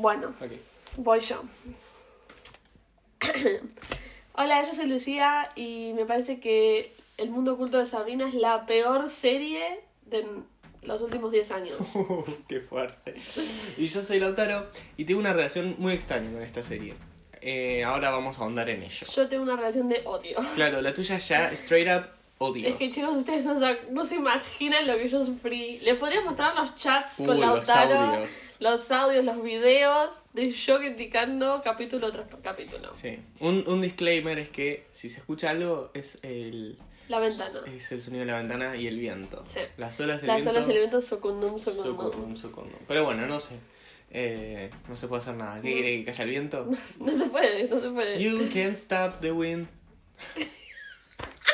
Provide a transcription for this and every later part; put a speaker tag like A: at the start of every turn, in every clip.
A: Bueno, voy yo. Hola, yo soy Lucía y me parece que El mundo oculto de Sabrina es la peor serie de los últimos 10 años.
B: Qué fuerte. Y yo soy Lautaro y tengo una relación muy extraña con esta serie. Eh, ahora vamos a ahondar en ello.
A: Yo tengo una relación de odio.
B: Claro, la tuya ya straight up odio.
A: Es que chicos, ustedes no, se- no se imaginan lo que yo sufrí. Les podría mostrar los chats
B: Uy,
A: con
B: los
A: Lautaro,
B: audios.
A: los audios, los videos de yo criticando capítulo tras capítulo.
B: Sí. Un, un disclaimer es que si se escucha algo es el,
A: La ventana.
B: es el sonido de la ventana y el viento.
A: Sí.
B: Las olas del
A: Las
B: viento.
A: olas Socundum Socundum.
B: Socundum, socundum. Pero bueno, no sé. Eh, no se puede hacer nada. ¿Qué quiere que caiga el viento?
A: No se puede, no se puede.
B: You can't stop the wind.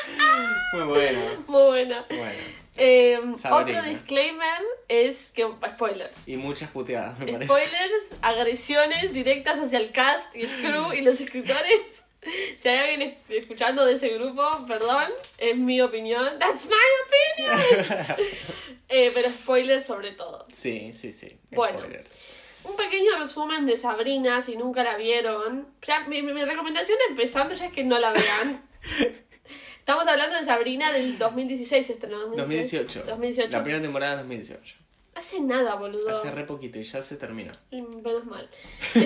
B: Muy bueno.
A: Muy buena.
B: Bueno.
A: Eh, otro disclaimer es que. Spoilers.
B: Y muchas puteadas, me parece.
A: Spoilers, agresiones directas hacia el cast y el crew y los escritores. Si hay alguien es- escuchando de ese grupo, perdón, es mi opinión. That's my opinion. Eh, pero spoilers sobre todo.
B: Sí, sí, sí.
A: Bueno.
B: Spoilers.
A: Un pequeño resumen de Sabrina, si nunca la vieron. Ya, mi, mi- mi recomendación empezando ya es que no la vean. Estamos hablando de Sabrina del 2016, estrenó
B: 2018.
A: 2018.
B: La primera temporada de 2018.
A: Hace nada, boludo.
B: Hace re poquito y ya se terminó.
A: Menos mal.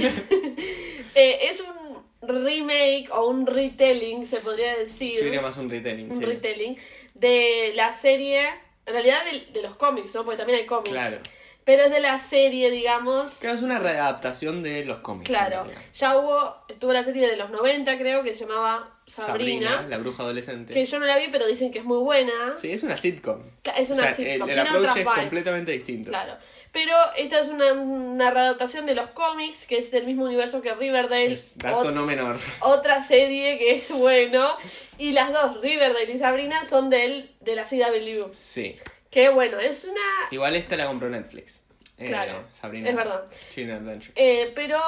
A: Eh, es un remake o un retelling, se podría decir.
B: Yo diría más un retelling,
A: un
B: sí.
A: retelling de la serie, en realidad de, de los cómics, ¿no? Porque también hay cómics.
B: Claro.
A: Pero es de la serie, digamos.
B: Claro, es una readaptación de los cómics.
A: Claro, ya hubo, estuvo la serie de los 90 creo que se llamaba Sabrina,
B: la bruja adolescente.
A: que yo no la vi pero dicen que es muy buena.
B: Sí, es una sitcom.
A: Es
B: O
A: una
B: sea,
A: sitcom,
B: el, el approach es
A: vibes.
B: completamente distinto.
A: Claro, pero esta es una, una readaptación de los cómics, que es del mismo universo que Riverdale.
B: Es dato no menor.
A: Otra serie que es bueno. Y las dos, Riverdale y Sabrina, son del, de la CW.
B: Sí.
A: Que bueno, es una...
B: Igual esta la compró Netflix. Eh,
A: Claro,
B: Sabrina.
A: es verdad.
B: China Adventure.
A: eh, pero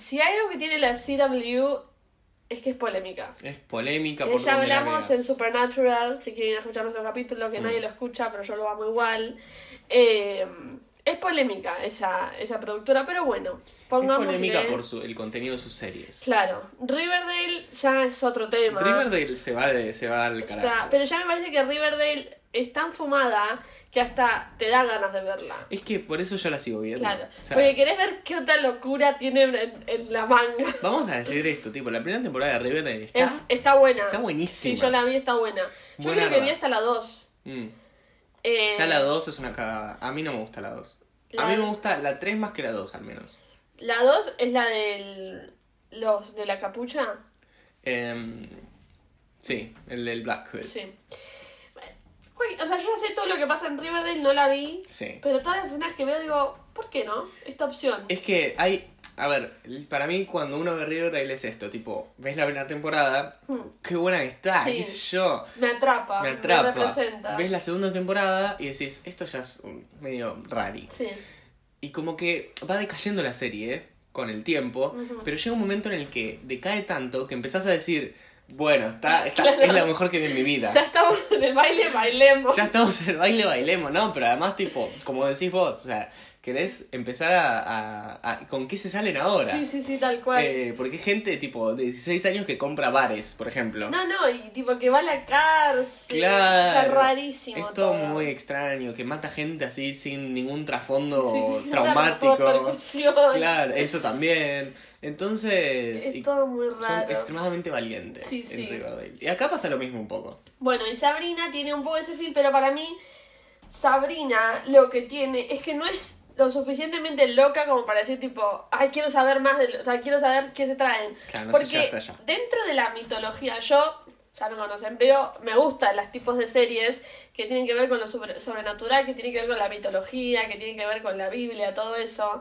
A: si hay algo que tiene la CW es que es polémica.
B: Es polémica
A: Eh,
B: por
A: ya hablamos en Supernatural, si quieren escuchar nuestro capítulo, que
B: Mm.
A: nadie lo escucha, pero yo lo amo igual. Eh, es polémica esa, esa productora, pero bueno,
B: Es polémica por su, el contenido de sus series.
A: Claro, Riverdale ya es otro tema.
B: Riverdale se va, de, se va al
A: O
B: carajo.
A: sea, pero ya me parece que Riverdale es tan fumada que hasta te da ganas de verla.
B: Es que por eso yo la sigo viendo.
A: Claro,
B: O sea,
A: porque querés ver qué otra locura tienen en, en la manga.
B: Vamos a decir esto, tipo, la primera temporada de Riverdale
A: Es-
B: está...
A: está buena.
B: está buenísima.
A: Sí, yo la vi, está buena. Yo
B: Buena
A: creo que vi hasta la 2.
B: Mm.
A: Eh,
B: Ya la 2 es una cagada. A mí no me gusta la 2.
A: La-
B: A mí me gusta la 3 más que la 2, al menos.
A: La 2 es la del. Los de la capucha.
B: Em, sí, el del Black Hood.
A: Sí. O sea, yo ya sé todo lo que pasa en Riverdale, no la vi.
B: Sí.
A: Pero todas las escenas que veo digo, ¿por qué no? Esta opción.
B: Es que hay. A ver, para mí cuando uno ve Riverdale es esto, tipo, ves la primera temporada,
A: Hmm.
B: qué buena que está,
A: Sí.
B: qué sé yo,
A: Me atrapa.
B: me atrapa.
A: representa.
B: ves la segunda temporada y decís, esto ya es un- medio rari.
A: Sí.
B: Y como que va decayendo la serie, ¿eh? con el tiempo, pero llega un momento en el que decae tanto que empezás a decir, bueno, está, está,
A: Claro.
B: es la mejor que vi en mi vida.
A: Ya estamos en el baile, bailemos.
B: Ya estamos en el baile, bailemos, ¿no? Pero además, tipo, como decís vos, o sea, querés empezar a... a- a- ¿Con qué se salen ahora?
A: Sí, sí, sí, tal cual.
B: Eh, porque hay gente, tipo, de 16 años que compra bares, por ejemplo.
A: No, no, y tipo que va a la cárcel.
B: Claro.
A: Está rarísimo.
B: Es todo muy extraño, que mata gente así sin ningún trasfondo
A: Sí,
B: traumático. Claro, eso también. Entonces,
A: Es
B: y
A: todo muy
B: son
A: raro.
B: extremadamente valientes
A: Sí,
B: en
A: sí.
B: Riverdale. Y acá pasa lo mismo un poco.
A: Bueno, y Sabrina tiene un poco ese feel, pero para mí, Sabrina lo que tiene es que no es lo suficientemente loca como para decir tipo, ay, quiero saber más de o sea, quiero saber qué se traen.
B: Claro, no
A: Porque dentro de la mitología, yo, ya me conocen, veo, me gustan los tipos de series que tienen que ver con lo sobre- sobrenatural, que tienen que ver con la mitología, que tienen que ver con la Biblia, todo eso.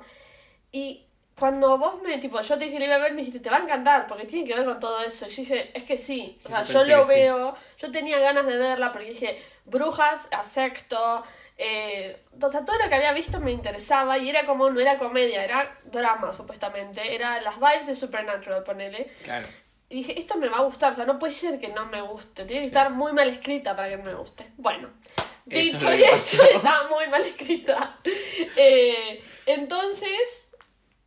A: Y cuando vos me, tipo, yo te dije, lo iba a ver, me dijiste, te va a encantar, porque tiene que ver con todo eso. Y yo dije, es que sí. O sea,
B: yo
A: lo
B: sí.
A: veo, yo tenía ganas de verla, porque dije, brujas, asecto, eh, o sea, todo lo que había visto me interesaba y era como, no era comedia, era drama, supuestamente. Era las vibes de Supernatural, ponele.
B: Claro.
A: Y dije, esto me va a gustar, o sea, no puede ser que no me guste, tiene que
B: Sí.
A: estar muy mal escrita para que me guste. Bueno,
B: Eso
A: dicho y hecho, estaba muy mal escrita. Eh, entonces,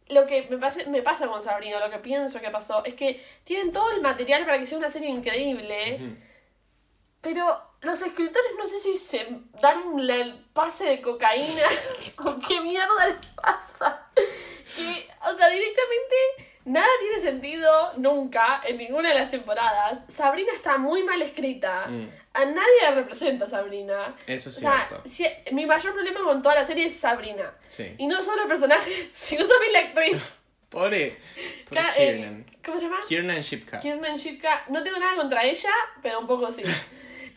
A: lo que me pasa, me pasa con Sabrina, lo que pienso que pasó, es que tienen todo el material para que sea una serie increíble. Pero los escritores no sé si se dan el pase de cocaína o qué mierda les pasa. Que, o sea, directamente nada tiene sentido nunca en ninguna de las temporadas. Sabrina está muy mal escrita.
B: Mm.
A: A nadie la representa Sabrina.
B: Eso es
A: O sea,
B: cierto.
A: si- mi mayor problema con toda la serie es Sabrina.
B: Sí.
A: Y no solo el personaje, sino también la actriz.
B: Pobre, pobre
A: eh,
B: Kiernan.
A: ¿Cómo se llama?
B: Kiernan Shipka.
A: Kiernan Shipka. No tengo nada contra ella, pero un poco sí.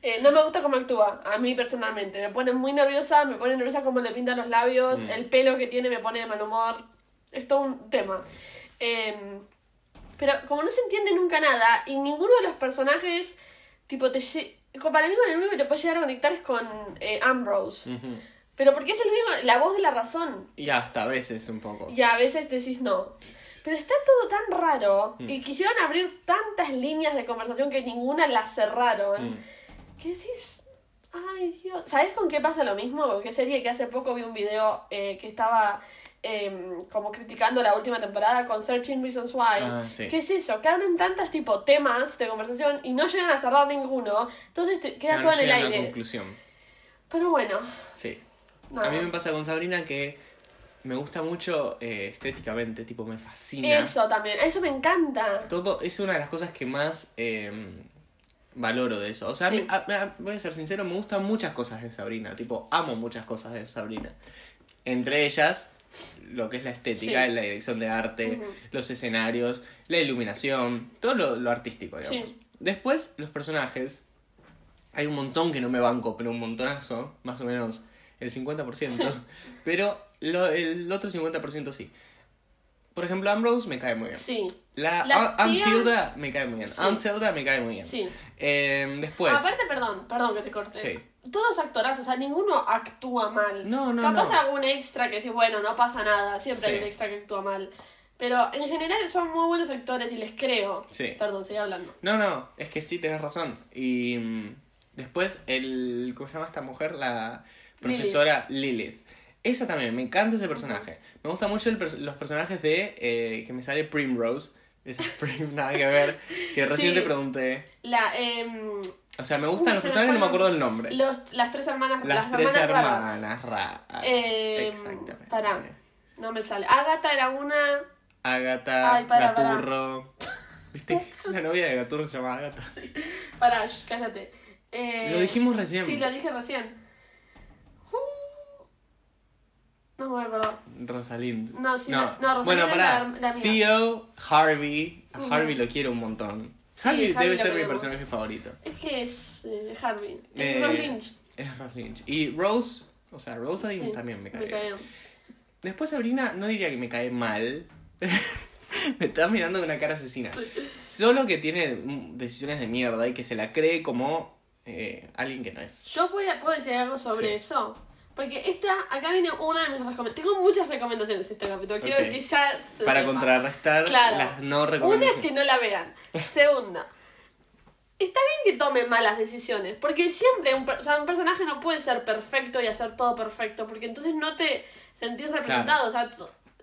A: Eh, no me gusta cómo actúa, a mí personalmente. Me pone muy nerviosa, me pone nerviosa cómo le pintan los labios,
B: Mm.
A: el pelo que tiene me pone de mal humor. Es todo un tema. Eh, pero como no se entiende nunca nada, y ninguno de los personajes, tipo, te para mí con el único que te puede llegar a conectar es con eh, Ambrose. Pero porque es el único, la voz de la razón.
B: Y hasta a veces un poco.
A: Y a veces decís no. Pero está todo tan raro
B: Mm.
A: y quisieron abrir tantas líneas de conversación que ninguna las cerraron.
B: Mm.
A: Que decís, ay Dios. ¿Sabes con qué pasa lo mismo? Con qué serie que hace poco vi un video eh, que estaba em, como criticando la última temporada con Searching Reasons Why.
B: Ah, sí.
A: ¿Qué es eso? Que abren tantas tipo temas de conversación y no llegan a cerrar ninguno. Entonces te queda todo
B: no
A: en el
B: llegan a la
A: aire.
B: conclusión.
A: Pero bueno.
B: Sí. A mí me pasa con Sabrina que me gusta mucho eh, estéticamente, tipo, me fascina.
A: Eso también, eso me encanta.
B: Todo es una de las cosas que más eh, valoro de eso. O sea, a mí-
A: Sí.
B: a- a- voy a ser sincero, me gustan muchas cosas de Sabrina. Tipo, amo muchas cosas de Sabrina. Entre ellas, lo que es la estética,
A: Sí.
B: la dirección de arte, los escenarios, la iluminación, todo lo, lo artístico, digamos.
A: Sí.
B: Después, los personajes. Hay un montón que no me banco, pero un montonazo, más o menos el 50%. pero lo- el otro 50% sí. Por ejemplo, Ambrose me cae muy bien.
A: Sí.
B: La,
A: Las
B: Aunt
A: tías-
B: Hilda me cae muy bien.
A: Sí.
B: Aunt Zelda me cae muy bien.
A: Sí.
B: Eh, después.
A: Aparte, perdón, perdón que te corte.
B: Sí.
A: Todos actorazos, o sea, ninguno actúa mal.
B: No, no,
A: Capaz
B: no.
A: algún extra que sí, bueno, no pasa nada, siempre hay
B: Sí.
A: un extra que actúa mal. Pero en general son muy buenos actores y les creo.
B: Sí.
A: Perdón, seguí hablando.
B: No, no, es que sí, tenés razón. Y mm, después, el. ¿Cómo se llama esta mujer? La profesora Lilith. Esa también, me encanta ese personaje. Me gustan mucho el los personajes de. eh, que me sale Primrose. Esa Prim, nada que ver. Que recién
A: Sí.
B: te pregunté.
A: La, em,
B: O sea, me gustan
A: Uy,
B: los personajes, no me acuerdo el nombre.
A: los, las tres hermanas,
B: Las,
A: las,
B: tres
A: hermanas, raras.
B: hermanas raras.
A: Em,
B: Exactamente.
A: pará. No me sale. Agatha era una.
B: Agatha,
A: Ay, para, para.
B: Gaturro. ¿Viste? La novia de Gaturro se llama Agatha.
A: Pará, shh, cállate. Eh,
B: Lo dijimos recién.
A: Sí, lo dije recién. Uh, No me.
B: Rosalind.
A: No, sí, no, no, Rosalind
B: bueno, pará.
A: la- la amiga.
B: Theo, Harvey. A. Harvey lo quiero un montón.
A: Sí,
B: Harvey
A: Harvey
B: debe ser mi personaje favorito.
A: Es que es eh, Harvey. Es
B: Eh,
A: Ross Lynch.
B: Es Ross Lynch. Y Rose, o sea, Rosalind
A: Sí,
B: también me cae.
A: Me cae bien.
B: Después Sabrina, no diría que me cae mal. me está mirando con una cara asesina. Solo que tiene decisiones de mierda y que se la cree como eh, alguien que no es.
A: Yo puedo, puedo decir algo sobre
B: Sí.
A: eso. Porque esta, acá viene una de mis recomendaciones. Tengo muchas recomendaciones de este capítulo. Quiero que ya se
B: Para
A: sepa.
B: contrarrestar
A: Claro.
B: las no
A: Una es
B: recomendaciones.
A: que no la vean. Segunda. Está bien que tome malas decisiones, porque siempre un, o sea, un personaje no puede ser perfecto y hacer todo perfecto, porque entonces no te sentís representado. O sea,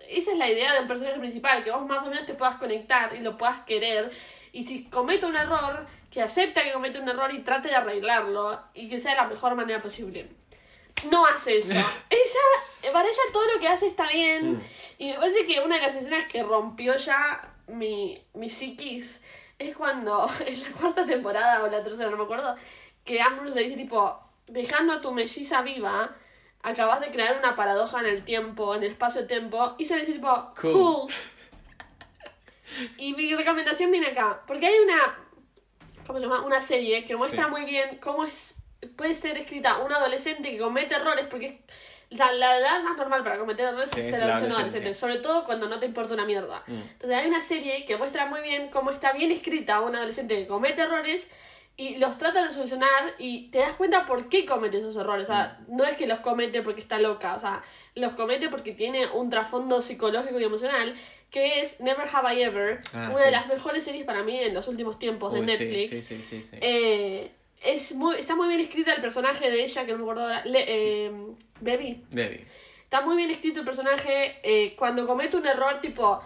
A: esa es la idea de un personaje principal, que vos más o menos te puedas conectar y lo puedas querer. Y si comete un error, que acepta que comete un error y trate de arreglarlo y que sea de la mejor manera posible. No hace eso. ella, para ella todo lo que hace está bien.
B: Mm.
A: Y me parece que una de las escenas que rompió ya mi, mi psiquis es cuando, en la cuarta temporada o la tercera, no me acuerdo, que Ambrose le dice tipo, dejando a tu melliza viva, acabas de crear una paradoja en el tiempo, en el espacio-tiempo, y se le dice tipo,
B: Cool.
A: cool. Y mi recomendación viene acá, porque hay una, ¿cómo se llama? Una serie que muestra
B: Sí.
A: muy bien cómo es puede ser escrita un adolescente que comete errores, porque es sea, la edad más normal para cometer errores
B: Sí,
A: es
B: la
A: adolescente, sobre todo cuando no te importa una mierda.
B: Mm.
A: Entonces hay una serie que muestra muy bien cómo está bien escrita un adolescente que comete errores y los trata de solucionar y te das cuenta por qué comete esos errores. O sea,
B: Mm.
A: no es que los comete porque está loca, o sea, los comete porque tiene un trasfondo psicológico y emocional que es Never Have I Ever,
B: Ah,
A: una
B: sí.
A: de las mejores series para mí en los últimos tiempos de
B: Uy, sí,
A: Netflix.
B: Sí, sí, sí, sí.
A: Eh, es muy, está muy bien escrita el personaje de ella, que no me acuerdo ahora, Le- eh, Baby.
B: Debbie.
A: Está muy bien escrito el personaje. eh, cuando comete un error, tipo,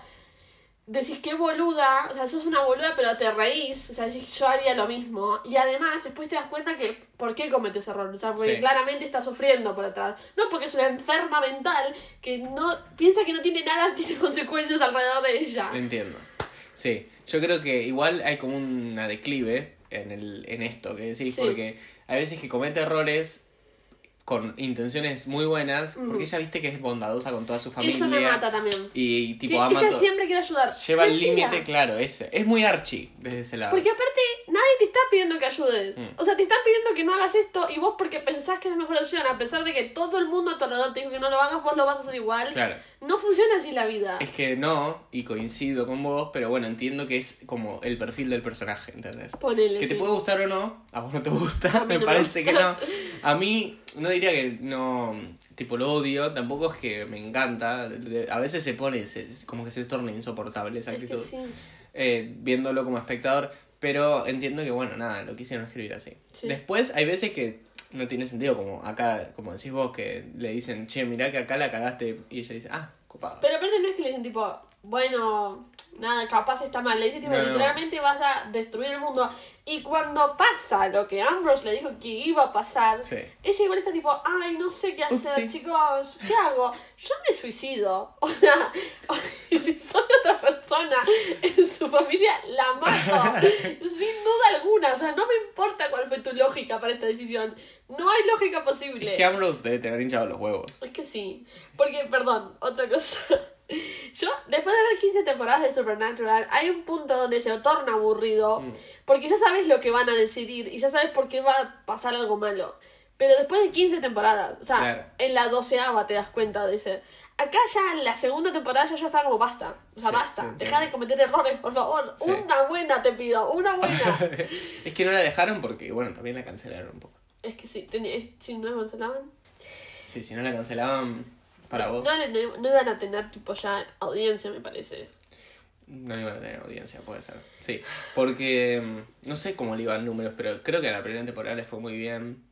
A: decís qué boluda, o sea, sos una boluda, pero te reís, o sea, decís yo haría lo mismo. Y además, después te das cuenta que, ¿por qué comete ese error? O sea, porque
B: Sí.
A: claramente está sufriendo por atrás. No porque es una enferma mental que no piensa que no tiene nada, tiene consecuencias alrededor de ella.
B: Entiendo. Sí, yo creo que igual hay como una declive en, el, en esto que decís,
A: Sí.
B: porque hay veces que comete errores con intenciones muy buenas, porque ella viste que es bondadosa con toda su familia.
A: Eso me mata también.
B: Y
A: Que
B: tipo ama
A: ella siempre quiere ayudar.
B: Lleva el límite, claro, ese. Es muy archi desde ese lado.
A: Porque aparte, nadie te está pidiendo que ayudes.
B: Mm.
A: O sea, te están pidiendo que no hagas esto y vos porque pensás que es la mejor opción, a pesar de que todo el mundo a tu alrededor te dijo que no lo hagas, vos lo vas a hacer igual.
B: Claro.
A: No funciona así la vida.
B: Es que no, y coincido con vos, pero bueno, entiendo que es como el perfil del personaje, ¿entendés?
A: Ponele.
B: Que te
A: sí.
B: puede gustar o no, a vos no te gusta, me
A: no me
B: parece que no. A mí, no diría que no, tipo lo odio, tampoco es que me encanta, a veces se pone, se- como que se torna insoportable esa
A: Es que
B: actitud,
A: sí.
B: eh, viéndolo como espectador, pero entiendo que bueno, nada, lo quisieron escribir así.
A: Sí.
B: Después hay veces que no tiene sentido, como acá, como decís vos, que le dicen, che, mirá que acá la cagaste, y ella dice, ah, copado.
A: Pero aparte no es que le dicen tipo, bueno, nada, capaz está mal. Le dicen tipo,
B: No, no.
A: literalmente vas a destruir el mundo. Y cuando pasa lo que Ambrose le dijo que iba a pasar,
B: Sí.
A: ella igual está tipo, ay, no sé qué hacer, chicos, ¿qué hago? Yo me suicido. O sea, si soy otra persona en su familia, la mato. Sin duda alguna. O sea, no me importa cuál fue tu lógica para esta decisión. No hay lógica posible.
B: Es que Ambrose debe tener hinchado los huevos.
A: Es que sí. Porque, perdón, otra cosa. Yo, después de ver 15 temporadas de Supernatural, hay un punto donde se torna aburrido.
B: Mm.
A: Porque ya sabes lo que van a decidir y ya sabes por qué va a pasar algo malo. Pero después de 15 temporadas, o sea,
B: Claro.
A: en la doceava te das cuenta de ese. Acá ya en la segunda temporada ya yo estaba como basta. O sea,
B: Sí,
A: basta.
B: sí,
A: Deja de cometer errores, por favor. Una buena te pido, una buena.
B: es que no la dejaron porque, bueno, también la cancelaron un poco.
A: es que sí, si no me cancelaban.
B: Sí, si no la cancelaban para vos,
A: No, no, no iban a tener tipo ya audiencia, me parece.
B: no iban a tener audiencia, puede ser. Sí, porque mm, no sé cómo le iban números, pero creo que a la primera temporada le fue muy bien.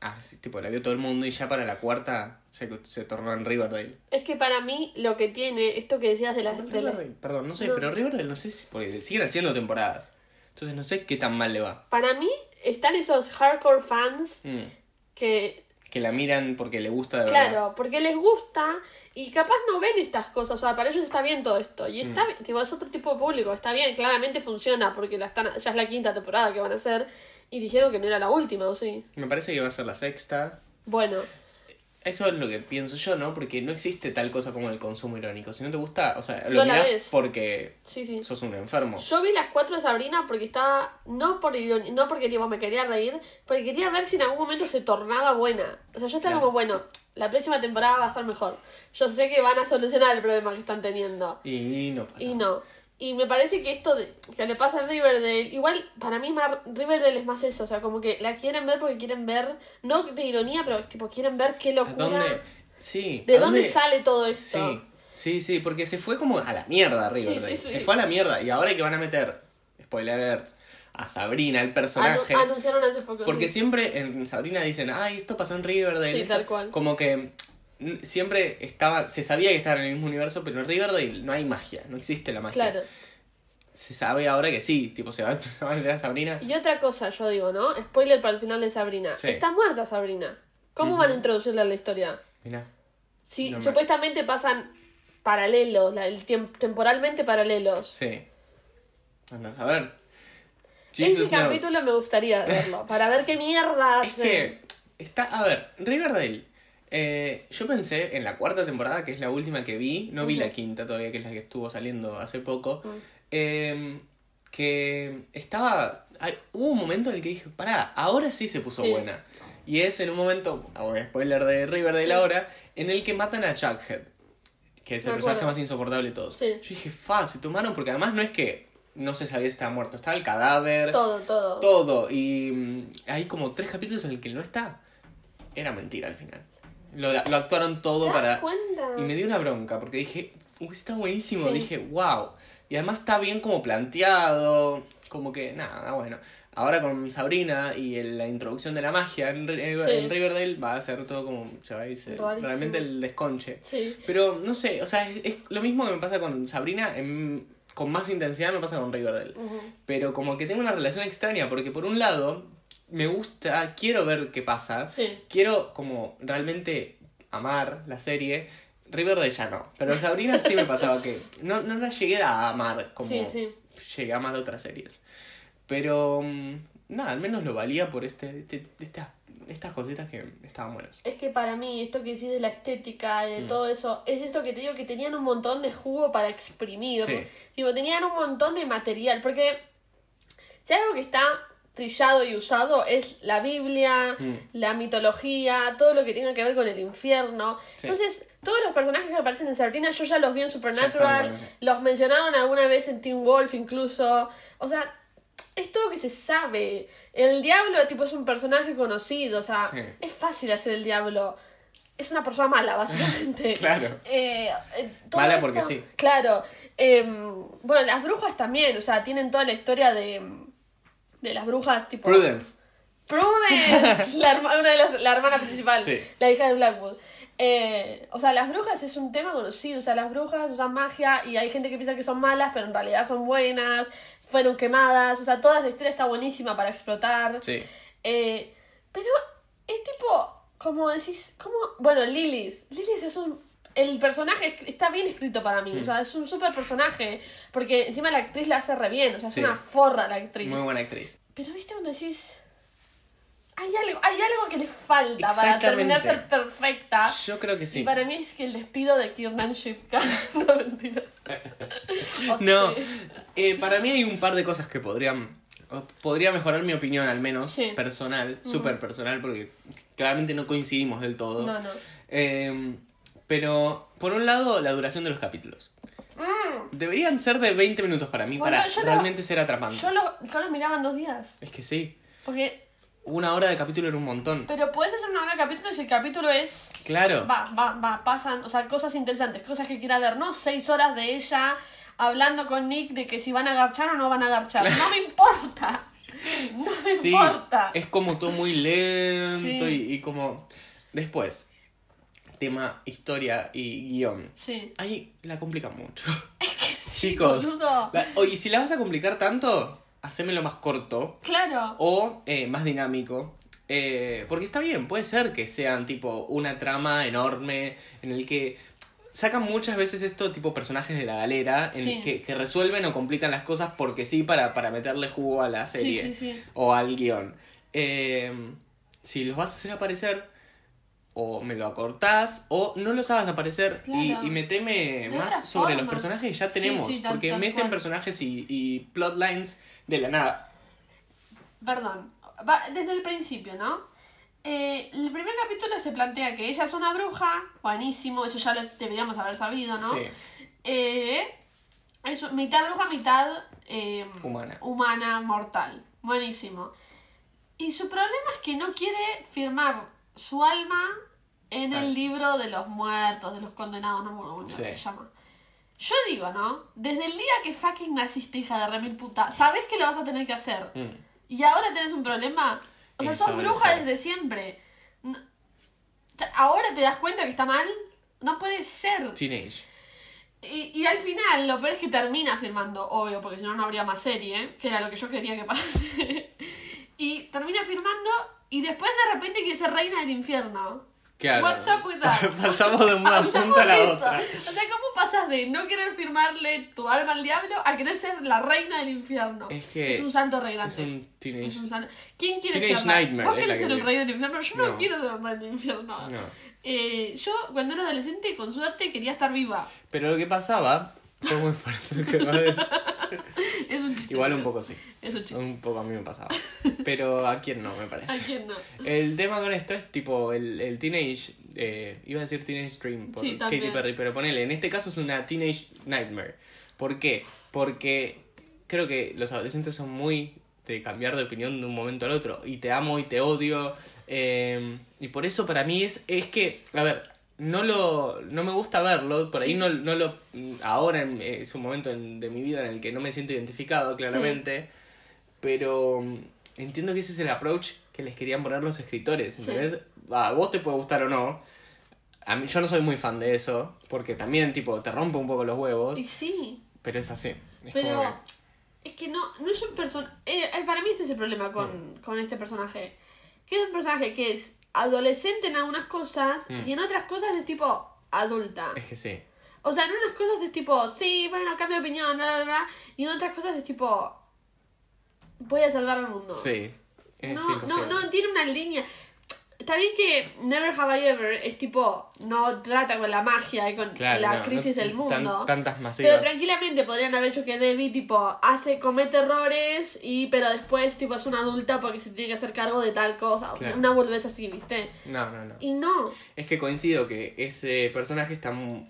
B: Así, tipo, la vio todo el mundo y ya para la cuarta se, se tornó en Riverdale.
A: Es que para mí lo que tiene, esto que decías de las... de las-
B: Riverdale, perdón, no sé,
A: No.
B: pero Riverdale no sé si, porque siguen haciendo temporadas. Entonces no sé qué tan mal le va.
A: Para mí están esos hardcore fans
B: Mm,
A: que,
B: que la miran porque le gusta de verdad.
A: claro, porque les gusta y capaz no ven estas cosas, o sea, para ellos está bien todo esto. Y
B: Mm.
A: está tipo, es otro tipo de público, está bien, claramente funciona porque la están, ya es la quinta temporada que van a hacer y dijeron que no era la última, ¿o sí?
B: Me parece que va a ser la sexta.
A: Bueno,
B: Eso es lo que pienso yo, ¿no? Porque no existe tal cosa como el consumo irónico. Si no te gusta, o sea,
A: No
B: lo
A: la
B: mirás porque
A: sí, sí.
B: sos un enfermo.
A: Yo vi las cuatro de Sabrina porque estaba, no por iron- no porque tipo, me quería reír, porque quería ver si en algún momento se tornaba buena. O sea, yo estaba
B: Claro.
A: como, bueno, la próxima temporada va a ser mejor. Yo sé que van a solucionar el problema que están teniendo.
B: Y no pasa.
A: Y no. Y me parece que esto de, que le pasa a Riverdale, igual para mí más, Riverdale es más eso, o sea, como que la quieren ver porque quieren ver, no de ironía, pero tipo quieren ver qué
B: ¿A
A: locura.
B: dónde? Sí.
A: ¿De
B: ¿a
A: dónde, sale todo esto?
B: Sí. Sí, sí, porque se fue como a la mierda Riverdale.
A: Sí, sí, sí.
B: Se fue a la mierda. Y ahora que van a meter, spoiler alert, a Sabrina, el personaje.
A: Anu- anunciaron hace poco.
B: Porque siempre en Sabrina dicen, ay, esto pasó en Riverdale.
A: Sí,
B: esto-".
A: tal cual.
B: Como que siempre estaba, se sabía que estaban en el mismo universo, pero en Riverdale no hay magia, no existe la magia.
A: Claro.
B: Se sabe ahora que sí, tipo, se va, se va a meter a Sabrina.
A: Y otra cosa, yo digo, ¿no? Spoiler para el final de Sabrina.
B: Sí.
A: Está muerta Sabrina. ¿Cómo van a introducirla a la historia?
B: No me-
A: supuestamente pasan paralelos, el temporalmente paralelos.
B: Sí. Andas a ver.
A: Ese
B: Jesus knows.
A: capítulo me gustaría verlo, para ver qué mierda
B: Es
A: hacen.
B: que está, a ver, Riverdale. Eh, yo pensé en la cuarta temporada, que es la última que vi, no vi la quinta todavía, que es la que estuvo saliendo hace poco, eh, que estaba... hay- hubo un momento en el que dije, pará, ahora sí se puso
A: Sí.
B: buena. Y es en un momento, spoiler de Riverdale
A: Sí.
B: ahora, en el que matan a Jughead, que es el
A: Me
B: personaje
A: acuerdo.
B: más insoportable de todos.
A: Sí.
B: Yo dije, fa, se tomaron, porque además no es que no se sabía si estaba muerto, estaba el cadáver,
A: Todo, todo.
B: todo. Y mm, hay como tres capítulos en el que no está. Era mentira al final. Lo, lo actuaron todo
A: ¿Te das
B: para...
A: cuenta?
B: Y me dio una bronca porque dije, "Uy, está buenísimo.
A: Sí.
B: Dije, wow. Y además está bien como planteado. Como que, nada, bueno. ahora con Sabrina y el- la introducción de la magia en, Ri- en
A: Sí.
B: Riverdale va a ser todo como, se va a irse realmente el desconche.
A: Sí.
B: Pero no sé, o sea, es, es lo mismo que me pasa con Sabrina, en- con más intensidad me pasa con Riverdale.
A: Ujú.
B: Pero como que tengo una relación extraña, porque por un lado, me gusta, quiero ver qué pasa,
A: Sí.
B: quiero como realmente amar la serie. Riverdale ya no, pero Sabrina sí me pasaba que no, no la llegué a amar como
A: Sí, sí.
B: llegué a amar otras series. Pero mm, nada, al menos lo valía por este, este- estas, estas cositas que estaban buenas.
A: Es que para mí, esto que decís de la estética de
B: Mm.
A: todo eso, es esto que te digo que tenían un montón de jugo para exprimir.
B: Sí.
A: Tipo, tenían un montón de material. Porque si algo que está trillado y usado es la Biblia,
B: Mm.
A: la mitología, todo lo que tenga que ver con el infierno.
B: Sí.
A: Entonces, todos los personajes que aparecen en Sabrina, yo ya los vi en Supernatural,
B: están
A: los mencionaron alguna vez en Teen Wolf incluso. O sea, es todo que se sabe. El diablo tipo es un personaje conocido, o sea,
B: Sí.
A: es fácil hacer el diablo. Es una persona mala, básicamente.
B: Claro.
A: Eh, eh,
B: Mala
A: esto-
B: porque sí.
A: Claro. Eh, bueno, las brujas también, o sea, tienen toda la historia de, de las brujas tipo...
B: Prudence.
A: Prudence, la, herma- una de las, la hermana principal,
B: Sí.
A: la hija de Blackwood. Eh, o sea, las brujas es un tema conocido, o sea, las brujas usan magia y hay gente que piensa que son malas, pero en realidad son buenas, fueron quemadas, o sea, toda esa historia está buenísima para explotar.
B: Sí.
A: Eh, pero es tipo, como decís, como, bueno, Lilith, Lilith es un, el personaje es- está bien escrito para mí, o sea, es un súper personaje, porque encima la actriz la hace re bien, o sea, es
B: Sí.
A: una forra la actriz.
B: Muy buena actriz.
A: Pero viste cuando decís. Hay algo, hay algo que le falta para terminar ser perfecta.
B: Yo creo que
A: Y
B: sí.
A: para mí es que el despido de Kiernan Shipka. no, mentira.
B: No, eh, para mí hay un par de cosas que podrían podría mejorar mi opinión al menos
A: Sí.
B: personal, súper personal porque claramente no coincidimos del todo.
A: No, no.
B: Eh, pero por un lado la duración de los capítulos.
A: Mm,
B: Deberían ser de 20 minutos para mí
A: Bueno,
B: para
A: yo lo-
B: realmente ser atrapantes.
A: yo, lo, yo lo miraba en dos días.
B: Es que sí,
A: Porque.
B: una hora de capítulo era un montón.
A: Pero puedes hacer una hora de capítulo si el capítulo es.
B: Claro.
A: Va, va, va, pasan. O sea, cosas interesantes, cosas que quiera ver. No seis horas de ella hablando con Nick de que si van a agarchar o no van a agarchar. No me importa. No me
B: Sí,
A: importa.
B: es como todo muy lento
A: Sí.
B: y, y como... Después, tema historia y guion.
A: Sí.
B: Ahí la complican mucho.
A: Sí,
B: Chicos, la- oye, si la vas a complicar tanto, hacémelo más corto
A: Claro.
B: o eh, más dinámico. Eh, porque está bien, puede ser que sean tipo una trama enorme en el que sacan muchas veces esto tipo personajes de la galera en
A: Sí.
B: que, que resuelven o complican las cosas porque sí para, para meterle jugo a la serie
A: Sí, sí, sí.
B: o al guion. Eh, si los vas a hacer aparecer, o me lo acortás, o no los hagas aparecer y,
A: Claro.
B: y meteme
A: De
B: más sobre los personajes que ya
A: Sí,
B: tenemos.
A: sí, tal-
B: porque
A: tal
B: meten
A: cual.
B: personajes y, y plotlines de la nada.
A: Perdón. Va desde el principio, ¿no? Eh, el primer capítulo se plantea que ella es una bruja. Buenísimo, eso ya lo deberíamos haber sabido, ¿no?
B: Sí.
A: Eh, es mitad bruja, mitad eh,
B: Humana.
A: humana, mortal. Buenísimo. Y su problema es que no quiere firmar su alma en
B: Ah.
A: el libro de los muertos, de los condenados, no me acuerdo cómo se llama. Yo digo, ¿no? Desde el día que fucking naciste, hija de remil puta, sabes que lo vas a tener que hacer.
B: Mm.
A: Y ahora tenés un problema. O sea, sos bruja desde siempre. Ahora te das cuenta que está mal. No puede ser.
B: Teenage.
A: Y, y al final, lo peor es que termina firmando, obvio, porque si no, no habría más serie, que era lo que yo quería que pase. y termina firmando y después de repente quiere ser reina del infierno.
B: Claro.
A: What's up with that?
B: Pasamos de una punta a la
A: eso.
B: otra.
A: O sea, ¿cómo pasas de no querer firmarle tu alma al diablo a querer ser la reina del infierno?
B: Es que
A: Es un santo re grande.
B: Es un teenage.
A: Es un ¿Quién quiere
B: Teenage
A: ser
B: Nightmare
A: ¿Vos
B: es
A: querés
B: la
A: ser
B: que
A: el rey del infierno? Yo no,
B: No.
A: quiero ser el rey del infierno.
B: No.
A: Eh, yo, cuando era adolescente, con suerte, quería estar viva.
B: Pero lo que pasaba fue muy fuerte lo que acabas de decir.
A: Es un chiste.
B: Igual un poco sí.
A: Es un chiste.
B: Un poco a mí me pasaba. Pero a quién no, me
A: ¿A
B: parece.
A: quién no?
B: El tema con esto es tipo el, el teenage. eh, iba a decir teenage dream por
A: Sí,
B: Katy. Perry, pero ponele. En este caso es una teenage nightmare. ¿Por qué? Porque creo que los adolescentes son muy de cambiar de opinión de un momento al otro. Y te amo y te odio. eh, y por eso para mí es, es que, a ver, no lo no me gusta verlo. Por ahí
A: Sí.
B: no, no lo. Ahora es un momento en- de mi vida en el que no me siento identificado, claramente. Pero mm, entiendo que ese es el approach que les querían poner los escritores. ¿Entendés? A vos te puede gustar o no. A mí, yo no soy muy fan de eso, porque también, tipo, te rompe un poco los huevos.
A: Y sí.
B: Pero es así. Es
A: Pero
B: como que-
A: es que no, no es un personaje. para mí este es el problema con,
B: Mm.
A: con este personaje. Que es un personaje que es adolescente en algunas cosas
B: Mm.
A: y en otras cosas es tipo adulta.
B: Es que sí.
A: O sea, en unas cosas es tipo, sí, bueno, cambio de opinión, bla, bla, bla. Y en otras cosas es tipo, voy a salvar al mundo.
B: Sí. Es
A: no, no, no, tiene una línea. Está bien que Never Have I Ever es tipo, no trata con la magia y con
B: Claro,
A: la
B: no,
A: crisis
B: no
A: del mundo.
B: tan- tantas
A: pero
B: masivas.
A: tranquilamente podrían haber hecho que Debbie, tipo, hace, comete errores y, pero después, tipo, es una adulta porque se tiene que hacer cargo de tal cosa.
B: Claro.
A: Una boludez así, ¿viste?
B: No, no, no.
A: Y no.
B: Es que coincido que ese personaje está mu-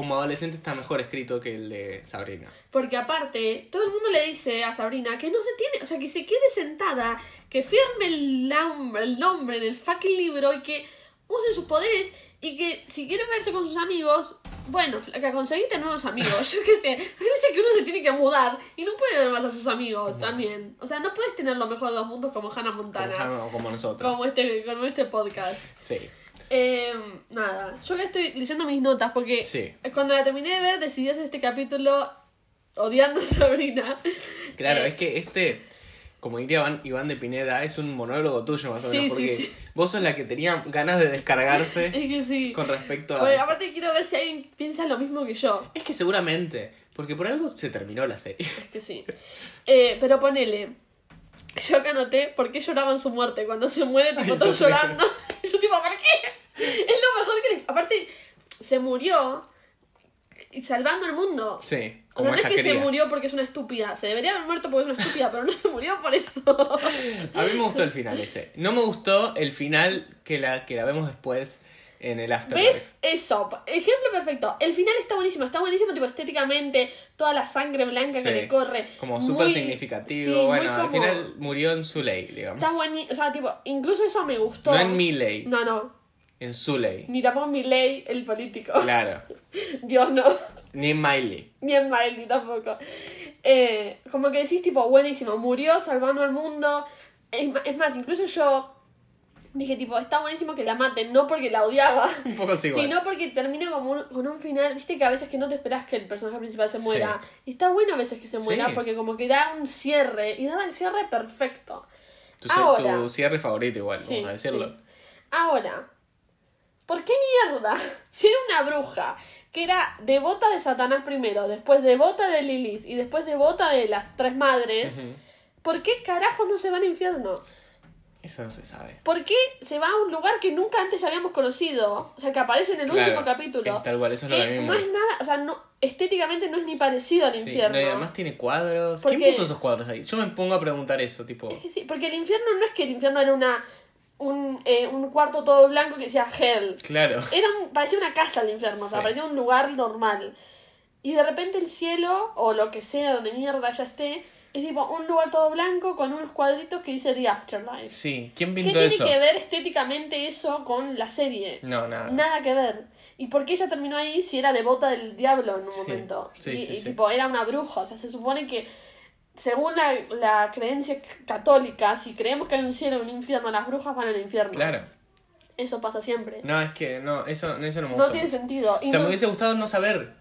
B: como adolescente está mejor escrito que el de Sabrina.
A: Porque aparte, todo el mundo le dice a Sabrina que no se tiene, o sea, que se quede sentada, que firme el, nom- el nombre del fucking libro y que use sus poderes y que si quiere verse con sus amigos, bueno, que conseguiste nuevos amigos, yo qué sé, hay veces que uno se tiene que mudar y no puede ver más a sus amigos también. O sea, no puedes tener lo mejor de dos mundos como Hannah
B: Como,
A: Montana,
B: Hannah- como nosotros.
A: como este, como este podcast.
B: Sí.
A: Eh, nada, yo que estoy leyendo mis notas porque
B: Sí.
A: cuando la terminé de ver decidí hacer este capítulo odiando a Sabrina.
B: Claro,
A: Eh,
B: es que este, como diría Iván, Iván de Pineda, es un monólogo tuyo más o menos,
A: sí,
B: porque
A: sí.
B: vos sos la que tenía ganas de descargarse
A: Es que sí.
B: con respecto a... Esto.
A: aparte quiero ver si alguien piensa lo mismo que yo.
B: Es que seguramente, porque por algo se terminó la serie.
A: Es que sí. Eh, pero ponele. Yo acá anoté por qué lloraban su muerte. Cuando se muere, tipo,
B: Ay,
A: todos llorando. yo, tipo, ¿por qué? Es lo mejor que le. Aparte, se murió salvando el mundo.
B: Sí,
A: O sea,
B: como
A: no es que se
B: quería.
A: murió porque es una estúpida. Se debería haber muerto porque es una estúpida, pero no se murió por eso.
B: A mí me gustó el final ese. No me gustó el final que la, que la vemos después en el Afterlife.
A: ¿Ves? Eso. Ejemplo perfecto. El final está buenísimo. Está buenísimo, tipo, estéticamente. Toda la sangre blanca
B: Sí,
A: que le corre.
B: Como súper significativo.
A: sí,
B: bueno, al
A: como-
B: final murió en su ley, digamos.
A: Está buenísimo. O sea, tipo, incluso eso me gustó.
B: No en mi ley,
A: No, no.
B: En su ley.
A: Ni tampoco en Miley, el político.
B: Claro.
A: Dios no.
B: Ni en Miley.
A: Ni en Miley tampoco. Eh, como que decís, tipo, buenísimo. Murió salvando al mundo. Es, más, incluso yo dije, tipo, está buenísimo que la maten. No porque la odiaba.
B: Un poco así.
A: Sino porque termina como un- con un final, viste que a veces que no te esperás que el personaje principal se
B: Sí.
A: muera. Y está bueno a veces que se muera
B: Sí.
A: porque como que da un cierre. Y daba el cierre perfecto.
B: Tu,
A: Ahora.
B: tu cierre favorito igual,
A: Sí,
B: vamos a decirlo.
A: sí. Ahora, ¿por qué mierda? Si era una bruja que era devota de Satanás primero, después devota de Lilith y después devota de las tres madres. ¿por qué carajos no se va al infierno?
B: Eso no se sabe.
A: ¿Por qué se va a un lugar que nunca antes habíamos conocido? O sea, que aparece en el
B: Claro,
A: último capítulo.
B: es tal cual, eso es lo que
A: no es nada, o sea, no, estéticamente no es ni parecido al
B: Sí,
A: infierno.
B: no, y además tiene cuadros.
A: Porque-
B: ¿Quién puso esos cuadros ahí? Yo me pongo a preguntar eso, tipo.
A: Es que sí, porque el infierno no es que el infierno era una un, eh, un cuarto todo blanco que decía hell.
B: Claro.
A: Era un, parecía una casa el infierno, o sea,
B: Sí.
A: parecía un lugar normal. Y de repente el cielo, o lo que sea, donde mierda ya esté, es tipo un lugar todo blanco con unos cuadritos que dice The Afterlife.
B: Sí, ¿quién
A: ¿Qué
B: pintó
A: tiene
B: eso?
A: que ver estéticamente eso con la serie?
B: No, nada.
A: Nada que ver. ¿Y por qué ella terminó ahí si era devota del diablo en un
B: Sí,
A: momento?
B: sí,
A: y,
B: sí,
A: y
B: sí.
A: tipo, era una bruja. O sea, se supone que, según la, la creencia católica, si creemos que hay un cielo y un infierno, las brujas van al infierno.
B: Claro.
A: Eso pasa siempre.
B: No, es que no, eso, eso no me
A: No,
B: gustó.
A: tiene sentido.
B: O sea,
A: no-
B: me hubiese gustado no saber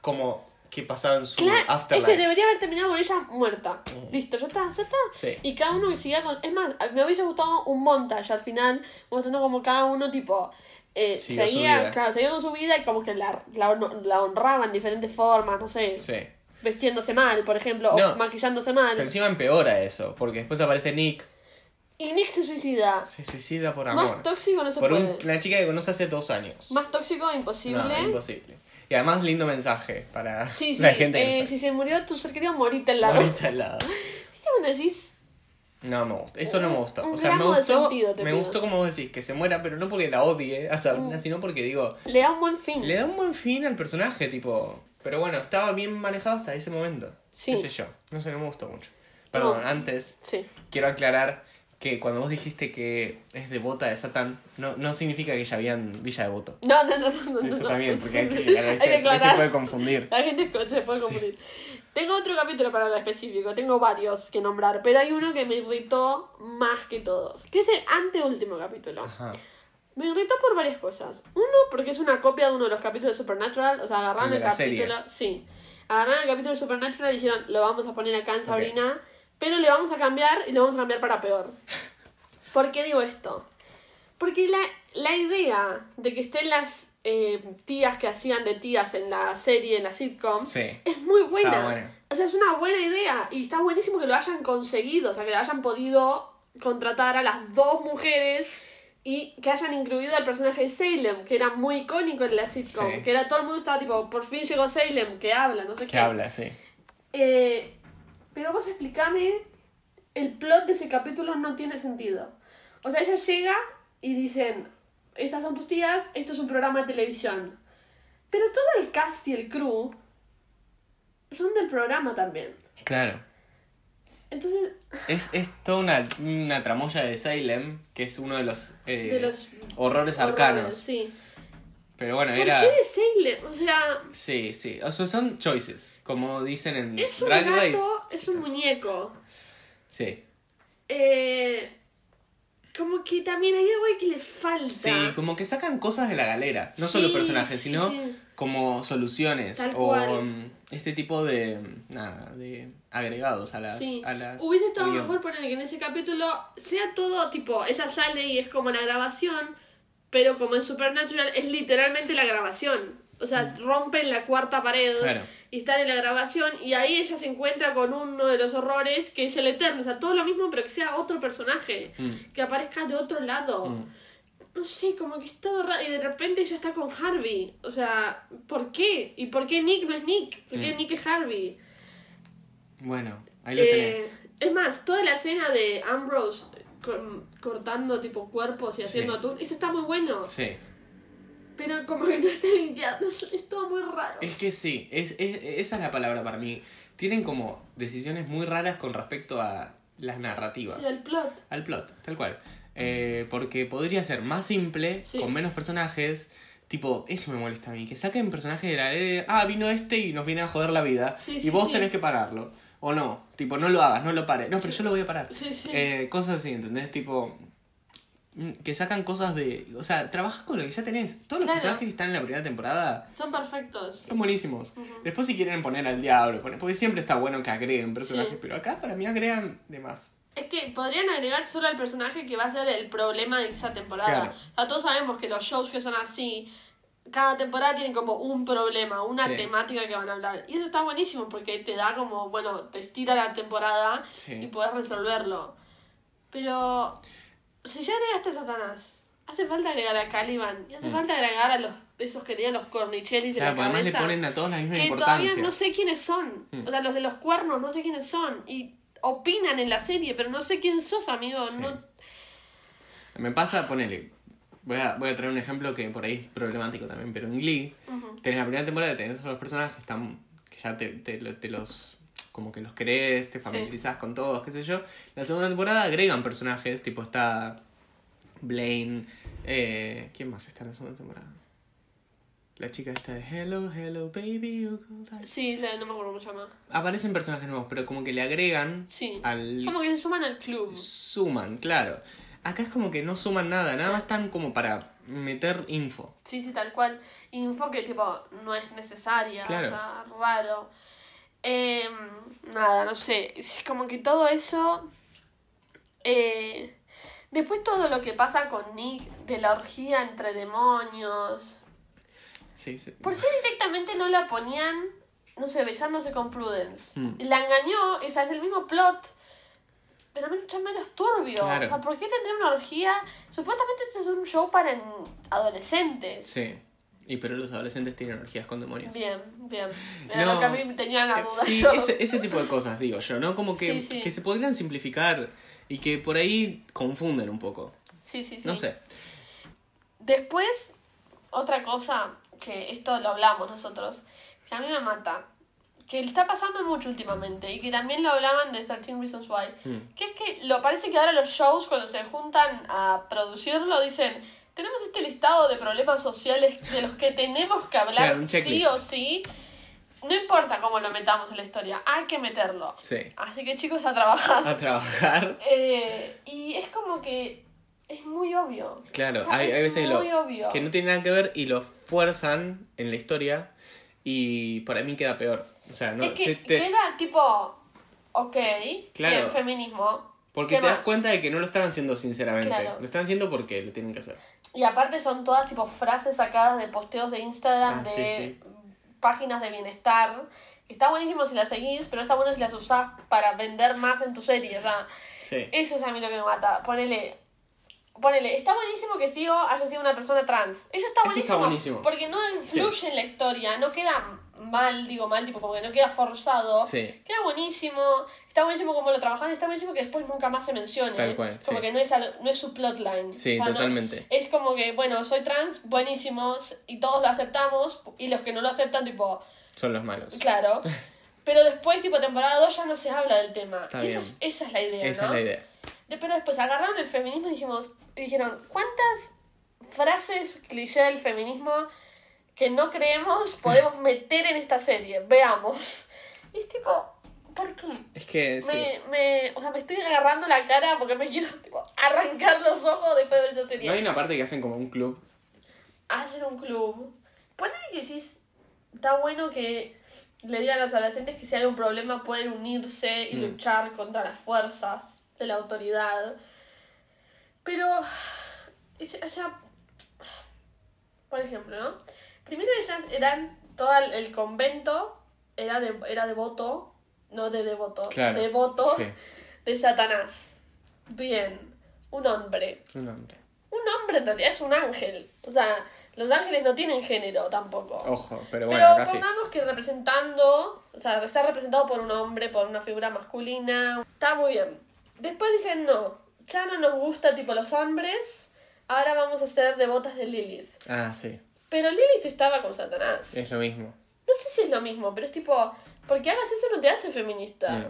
B: cómo, qué pasaba en su
A: Claro, es
B: afterlife.
A: que debería haber terminado con ella muerta. Listo, ya está, ya está.
B: Sí.
A: Y cada uno que siga con. Es más, me hubiese gustado un montage al final, mostrando como cada uno, tipo. Eh, seguía, claro, seguía con su vida y como que la, la, la honraba en diferentes formas, no sé.
B: Sí.
A: Vestiéndose mal, por ejemplo,
B: No.
A: o maquillándose mal.
B: Pero encima empeora eso, porque después aparece Nick,
A: Y Nick se suicida.
B: se suicida por amor.
A: Más tóxico no se
B: por
A: puede.
B: una chica que conoce hace dos años.
A: Más tóxico imposible.
B: No, imposible. Y además lindo mensaje para
A: Sí, sí.
B: la gente que
A: eh,
B: está
A: si se murió tu ser querido, morite al lado.
B: ahorita al lado.
A: ¿Viste cuando decís?
B: No me gusta, eso no me gustó.
A: Un
B: O sea, me
A: gramo de
B: gustó,
A: sentido te
B: me
A: pido.
B: gustó como vos decís, que se muera, pero no porque la odie a
A: Mm.
B: Sabrina, sino porque digo,
A: Le da un buen fin.
B: le da un buen fin al personaje, tipo. Pero bueno, estaba bien manejado hasta ese momento.
A: Sí.
B: Qué sé yo, no sé, no me gustó mucho. Perdón,
A: No.
B: antes
A: Sí.
B: quiero aclarar que cuando vos dijiste que es devota de Satán, no, no significa que ya habían Villa Devoto.
A: No, no, no, no. no
B: Eso
A: no.
B: también, porque hay que,
A: Hay que.
B: Ahí se
A: aclarar.
B: puede confundir.
A: La gente se puede confundir. Tengo otro capítulo para hablar específico, tengo varios que nombrar, pero hay uno que me irritó más que todos, que es el anteúltimo capítulo.
B: Ajá.
A: Me irritó por varias cosas. Uno, porque es una copia de uno de los capítulos de Supernatural, o sea, agarraron
B: El
A: capítulo, sí, agarraron el capítulo de Supernatural y dijeron, lo vamos a poner acá en Sabrina, pero le vamos a cambiar y lo vamos a cambiar para peor. ¿Por qué digo esto? Porque la, la idea de que estén las eh, tías que hacían de tías en la serie, en la sitcom,
B: Sí.
A: es muy buena.
B: Buena.
A: O sea, es una buena idea y está buenísimo que lo hayan conseguido, o sea, que lo hayan podido contratar a las dos mujeres y que hayan incluido al personaje de Salem, que era muy icónico en la sitcom,
B: Sí.
A: que era todo el mundo estaba tipo, por fin llegó Salem, que habla, no sé qué.
B: ¿Qué habla? Sí.
A: Eh, pero vos explícame, el plot de ese capítulo no tiene sentido. O sea, ella llega y dicen, estas son tus tías, esto es un programa de televisión. Pero todo el cast y el crew son del programa también.
B: Claro.
A: Entonces,
B: Es, es toda una, una tramoya de Salem, que es uno de los, eh,
A: de los
B: horrores
A: horrores,
B: arcanos.
A: Sí.
B: Pero bueno,
A: ¿Por
B: era...
A: qué de Salem? O sea,
B: Sí, sí. O sea, son choices, como dicen en
A: es un
B: Drag
A: gato,
B: Race.
A: es un muñeco.
B: Sí.
A: Eh, como que también hay algo que le falta.
B: Sí, como que sacan cosas de la galera. No
A: Sí,
B: solo personajes, sino
A: sí.
B: como soluciones.
A: Tal
B: o
A: cual.
B: mm, este tipo de. Nada, de agregados a las.
A: Sí.
B: A las
A: Hubiese estado
B: guion.
A: mejor poner que en ese capítulo sea todo tipo, ella sale y es como la grabación, pero como en Supernatural es literalmente la grabación. O sea, rompen la cuarta pared
B: Mm. Claro.
A: y están en la grabación y ahí ella se encuentra con uno de los horrores que es el Eterno. O sea, todo lo mismo pero que sea otro personaje,
B: Mm.
A: que aparezca de otro lado.
B: Mm.
A: No sé, como que es todo raro. Y de repente ella está con Harvey. O sea, ¿por qué? ¿Y por qué Nick no es Nick? ¿Por qué
B: Mm.
A: Nick es Harvey?
B: Bueno, ahí lo
A: Eh,
B: tenés.
A: es más, toda la escena de Ambrose con- cortando tipo cuerpos y
B: Sí.
A: haciendo atún, eso está muy bueno.
B: Sí.
A: Pero como que no está limpiado, es todo muy raro.
B: Es que sí, es, es- esa es la palabra para mí. Tienen como decisiones muy raras con respecto a las narrativas.
A: Sí, el plot.
B: Al plot, tal cual. Eh, porque podría ser más simple,
A: Sí.
B: con menos personajes. Tipo, eso me molesta a mí. Que saquen personajes de la ley. Ah, vino este y nos viene a joder la vida.
A: Sí,
B: y
A: sí,
B: vos tenés que pararlo. O no. Tipo, no lo hagas, no lo pares. No, pero yo lo voy a parar. Eh, cosas así, ¿entendés? Tipo. mm, Que sacan cosas de. O sea, trabajas con lo que ya tenés. Todos los personajes que están en la primera temporada
A: Son perfectos.
B: son buenísimos. Después, si quieren poner al diablo, porque siempre está bueno que agreguen personajes.
A: Sí.
B: Pero acá, para mí, agregan de más.
A: Es que podrían agregar solo al personaje que va a ser el problema de esa temporada.
B: Claro.
A: O sea, todos sabemos que los shows que son así, cada temporada tienen como un problema, una
B: Sí.
A: temática que van a hablar. Y eso está buenísimo porque te da como, bueno, te estira la temporada
B: Sí.
A: y puedes resolverlo. Pero si ya agregaste a Satanás, hace falta agregar a Caliban y hace
B: Mm.
A: falta agregar a los esos que tenían los cornichelis
B: Claro, porque
A: la
B: además le
A: cabeza.
B: ponen a todos la misma
A: que
B: importancia.
A: todavía no sé quiénes son.
B: Mm.
A: O sea, los de los cuernos, no sé quiénes son. Y opinan en la serie, pero no sé quién sos, amigo.
B: Sí.
A: No...
B: Me pasa, ponele. Voy a, voy a traer un ejemplo que por ahí es problemático también, pero en Glee tenés la primera temporada, tenés a los personajes están, que ya te, te los como que los querés, te familiarizás con todos, qué sé yo. La segunda temporada agregan personajes, tipo está Blaine, eh, ¿quién más está en la segunda temporada? La chica esta de Hello, Hello Baby. you go.
A: Sí, la- no me acuerdo cómo se llama.
B: Aparecen personajes nuevos, pero como que le agregan
A: Sí.
B: al...
A: Como que se suman al club.
B: Suman, claro. Acá es como que no suman nada, nada más están como para meter info.
A: Sí, sí, tal cual. Info que tipo no es necesaria,
B: Claro.
A: o sea, raro. Eh, nada, no sé. Es como que todo eso. eh, después todo lo que pasa con Nick de la orgía entre demonios.
B: Sí, sí.
A: ¿Por qué directamente no la ponían, no sé, besándose con Prudence?
B: Mm.
A: La engañó, o sea, es el mismo plot, pero mucho menos turbio.
B: Claro.
A: O sea, ¿por qué tendría una orgía? Supuestamente este es un show para en- adolescentes.
B: Sí. Y pero los adolescentes tienen orgías con demonios.
A: Bien, bien. Era
B: No.
A: lo que a mí me tenía la
B: Eh,
A: duda
B: Sí,
A: yo.
B: ese, ese tipo de cosas, digo yo, ¿no? Como que,
A: Sí, sí.
B: que se podrían simplificar y que por ahí confunden un poco.
A: Sí, sí, sí.
B: No sé.
A: Después, otra cosa, que esto lo hablamos nosotros, que a mí me mata. que está pasando mucho últimamente y que también lo hablaban de 13 Reasons Why,
B: Mm.
A: que es que lo parece que ahora los shows cuando se juntan a producirlo dicen, tenemos este listado de problemas sociales de los que tenemos que hablar
B: Claro,
A: sí o sí. No importa cómo lo metamos en la historia, hay que meterlo.
B: Sí.
A: Así que chicos, a trabajar.
B: A trabajar.
A: Eh, y es como que es muy obvio.
B: Claro,
A: O sea,
B: hay, hay veces lo,
A: muy obvio.
B: que no tiene nada que ver y lo fuerzan en la historia y para mí queda peor. O sea, no
A: es que
B: se te-
A: queda tipo, ok,
B: Claro.
A: bien, feminismo.
B: porque
A: ¿qué
B: te das cuenta de que no lo están haciendo sinceramente.
A: Claro.
B: Lo están haciendo porque lo tienen que hacer.
A: Y aparte son todas tipo frases sacadas de posteos de Instagram,
B: Ah,
A: de
B: sí,
A: páginas de bienestar. Está buenísimo si las seguís, pero está bueno si las usás para vender más en tu serie. O sea,
B: Sí.
A: eso es a mí lo que me mata. Ponele. Ponele, está buenísimo que Tío haya sido una persona trans. Eso está
B: Eso
A: buenísimo.
B: está buenísimo.
A: Porque no influye en la historia, no queda mal, digo mal, tipo como que no queda forzado.
B: Sí.
A: Queda buenísimo. Está buenísimo como lo trabajan, está buenísimo que después nunca más se mencione.
B: Tal cual,
A: Como
B: sí.
A: que no es, no es su plotline.
B: Sí,
A: no-
B: totalmente.
A: es como que, bueno, soy trans, buenísimos, y todos lo aceptamos, y los que no lo aceptan, tipo,
B: Son los malos.
A: claro. Pero después, tipo, temporada 2 ya no se habla del tema.
B: Está
A: Eso
B: bien.
A: es- esa es la idea,
B: Esa
A: ¿no?
B: es la idea.
A: De- Pero después agarraron el feminismo y dijimos, y dijeron, ¿cuántas frases cliché del feminismo que no creemos podemos meter en esta serie? Veamos. Y es tipo, ¿por qué?
B: Es que sí.
A: Me, me, o sea, me estoy agarrando la cara porque me quiero tipo, arrancar los ojos después de ver esta serie.
B: No hay una parte que hacen como un club.
A: Hacen un club. Ponele que decís, está bueno que le digan a los adolescentes que si hay un problema pueden unirse y
B: Mm.
A: luchar contra las fuerzas de la autoridad. Pero, sea, por ejemplo, ¿no? Primero ellas eran, todo el, convento era, de, era devoto, no de devoto,
B: Claro.
A: devoto
B: Sí.
A: de Satanás. Bien, un hombre.
B: Un hombre.
A: Un hombre en realidad es un ángel. O sea, los ángeles no tienen género tampoco.
B: Ojo, pero bueno,
A: Pero
B: sí.
A: pongamos que representando, o sea, está representado por un hombre, por una figura masculina. Está muy bien. Después dicen, no, ya no nos gusta tipo los hombres, ahora vamos a ser devotas de Lilith.
B: Ah, sí.
A: Pero Lilith estaba con Satanás.
B: Es lo mismo.
A: No sé si es lo mismo, pero es tipo, porque hagas eso no te hace feminista.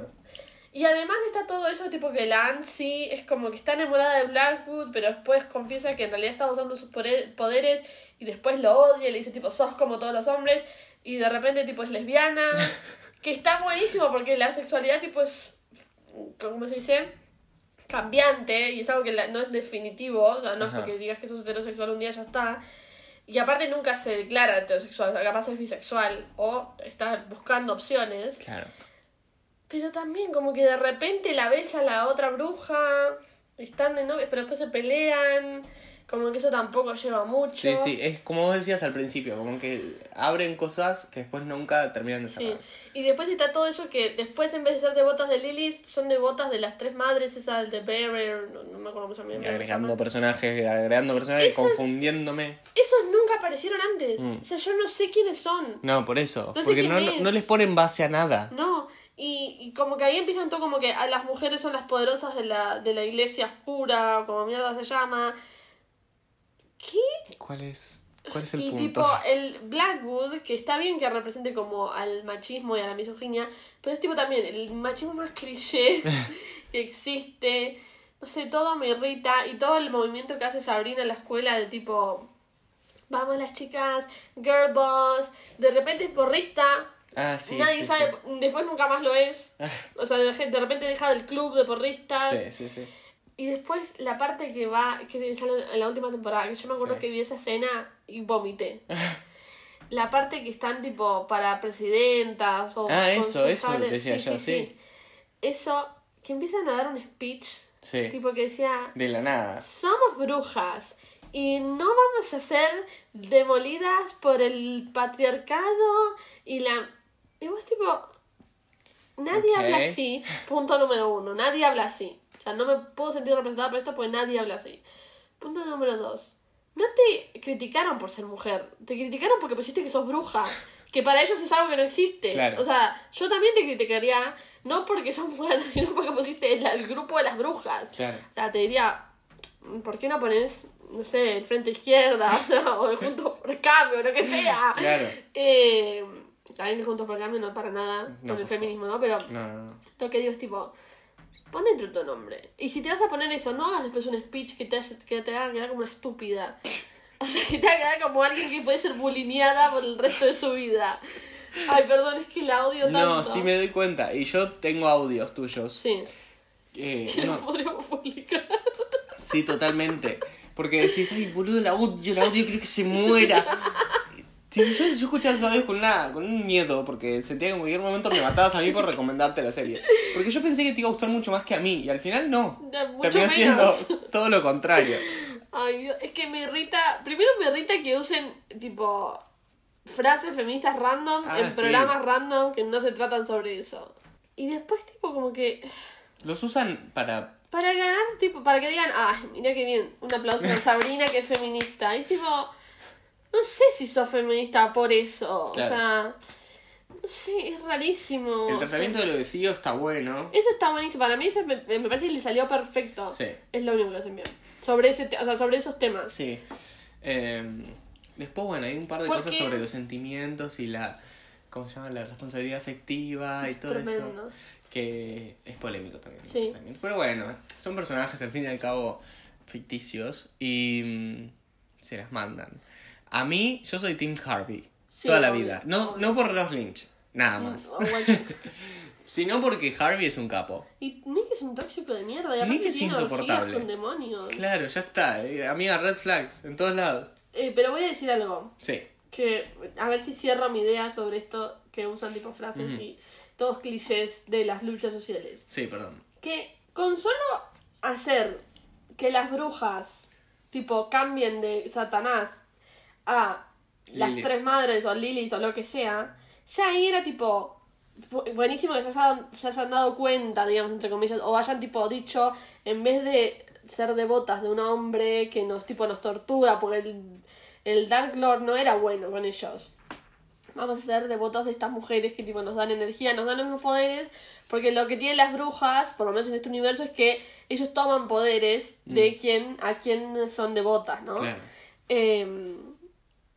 A: Y además está todo eso, tipo que la Ansi es como que está enamorada de Blackwood, pero después confiesa que en realidad está usando sus poderes y después lo odia y le dice tipo, sos como todos los hombres y de repente tipo es lesbiana. que está buenísimo porque la sexualidad tipo es, ¿cómo se dice? Cambiante y es algo que la- no es definitivo, o sea, no es porque digas que sos heterosexual un día ya está. Y aparte nunca se declara heterosexual, o sea, capaz es bisexual o está buscando opciones.
B: Claro.
A: Pero también como que de repente la ves a la otra bruja, están de novios, pero después se pelean, como que eso tampoco lleva mucho.
B: Sí, sí, es como vos decías al principio, como que abren cosas que después nunca terminan de
A: Sí.
B: cerrar.
A: Y después está todo eso que después en vez de ser devotas de Lilith, son devotas de las tres madres, esa de Bearer, no, no me acuerdo cómo se llama.
B: Agregando personajes, agregando personajes, confundiéndome.
A: Esos nunca aparecieron antes.
B: Mm.
A: O sea, yo no sé quiénes son.
B: No, por eso.
A: No
B: porque no,
A: es.
B: no les ponen base a nada.
A: No, y, y como que ahí empiezan todo como que a las mujeres son las poderosas de la, de la iglesia oscura, como mierda se llama. ¿Qué?
B: ¿Cuál es, cuál es el
A: y
B: punto?
A: tipo, el Blackwood, que está bien que represente como al machismo y a la misoginia, pero es tipo también el machismo más cliché que existe. No sé, todo me irrita y todo el movimiento que hace Sabrina en la escuela de tipo, vamos las chicas, girl boss, de repente es porrista,
B: Ah, sí,
A: nadie
B: sí,
A: sabe,
B: sí.
A: después nunca más lo es. O sea, de repente deja el club de porristas.
B: Sí, sí, sí.
A: Y después la parte que va, que sale en la última temporada, que yo me acuerdo
B: Sí.
A: que vi esa escena y vomité. la parte que están tipo para presidentas o...
B: Ah, eso, eso decía yo, sí.
A: Eso, que empiezan a dar un speech, tipo que decía,
B: De la nada.
A: somos brujas y no vamos a ser demolidas por el patriarcado y la... Y vos tipo, nadie habla así, punto número uno, nadie habla así. O sea, no me puedo sentir representada por esto porque nadie habla así. Punto número dos, no te criticaron por ser mujer, te criticaron porque pusiste que sos bruja. Que para ellos es algo que no existe.
B: Claro.
A: O sea, yo también te criticaría, no porque sos mujer, sino porque pusiste el, el grupo de las brujas.
B: Claro.
A: O sea, te diría, ¿por qué no pones, no sé, el frente izquierda? O sea, o el junto por cambio, lo que sea.
B: Claro.
A: Eh, también que Juntos por el Cambio no es para nada
B: No,
A: con el feminismo, ¿no? Pero
B: No, no, no.
A: lo que digo es tipo, pon dentro tu nombre. Y si te vas a poner eso, no hagas después un speech que te, hace- que te haga quedar como una estúpida. O sea, que te haga quedar como alguien que puede ser bulineada por el resto de su vida. Ay, perdón, es que la odio tanto.
B: No, sí me doy cuenta. Y yo tengo audios tuyos.
A: Sí,
B: Eh,
A: que
B: uno-
A: lo podríamos publicar.
B: Sí, totalmente. Porque decís, ay, boludo, la odio, la odio, quiero que se muera. Sí, yo, yo escuchaba esos audios con, una, con un miedo, porque sentía que en cualquier momento me matabas a mí por recomendarte la serie. Porque yo pensé que te iba a gustar mucho más que a mí, y al final no.
A: Mucho
B: Terminó
A: menos.
B: siendo todo lo contrario.
A: Ay, Dios, es que me irrita. Primero me irrita que usen, tipo, frases feministas random
B: Ah,
A: en
B: sí.
A: programas random que no se tratan sobre eso. Y después, tipo, como que.
B: Los usan para...
A: Para ganar, tipo, para que digan, ah, mira qué bien, un aplauso a Sabrina que es feminista. Es tipo, no sé si sos feminista por eso.
B: Claro.
A: O sea, no sé, es rarísimo.
B: El
A: O sea,
B: tratamiento de lo de Cío está bueno.
A: Eso está buenísimo. Para mí eso me, me parece que le salió perfecto.
B: Sí.
A: Es lo único que hacen bien. Sobre, ese te- o sea, sobre esos temas.
B: Sí. Eh, después, bueno, hay un par de
A: ¿Por
B: cosas sobre los sentimientos y la... ¿Cómo se llama? La responsabilidad afectiva y todo eso.
A: Tremendo.
B: que es polémico también.
A: Sí.
B: también. Pero bueno, son personajes al fin y al cabo ficticios y mm, se las mandan. A mí, yo soy Tim Harvey.
A: Sí,
B: toda la
A: obvio,
B: vida. No,
A: obvio.
B: no por Ross Lynch, nada más. Sino porque Harvey es un capo.
A: Y Nick es un tóxico de mierda. Y
B: Nick es
A: tiene
B: insoportable.
A: con demonios.
B: Claro, ya está. eh, amiga, red flags en todos lados.
A: Eh, pero voy a decir algo.
B: Sí.
A: Que a ver si cierro mi idea sobre esto que usan tipo frases y todos clichés de las luchas sociales.
B: Sí, perdón.
A: Que con solo hacer que las brujas tipo cambien de Satanás a las
B: Lilith.
A: tres madres o Lilith o lo que sea, ya ahí era tipo bu- buenísimo que se hayan, se hayan dado cuenta, digamos, entre comillas, o hayan tipo dicho, en vez de ser devotas de un hombre que nos tipo nos tortura, porque el, el Dark Lord no era bueno con ellos. Vamos a ser devotos de estas mujeres que tipo nos dan energía, nos dan los mismos poderes, porque lo que tienen las brujas, por lo menos en este universo, es que ellos toman poderes de quien, a quien son devotas, ¿no?
B: Claro.
A: Eh,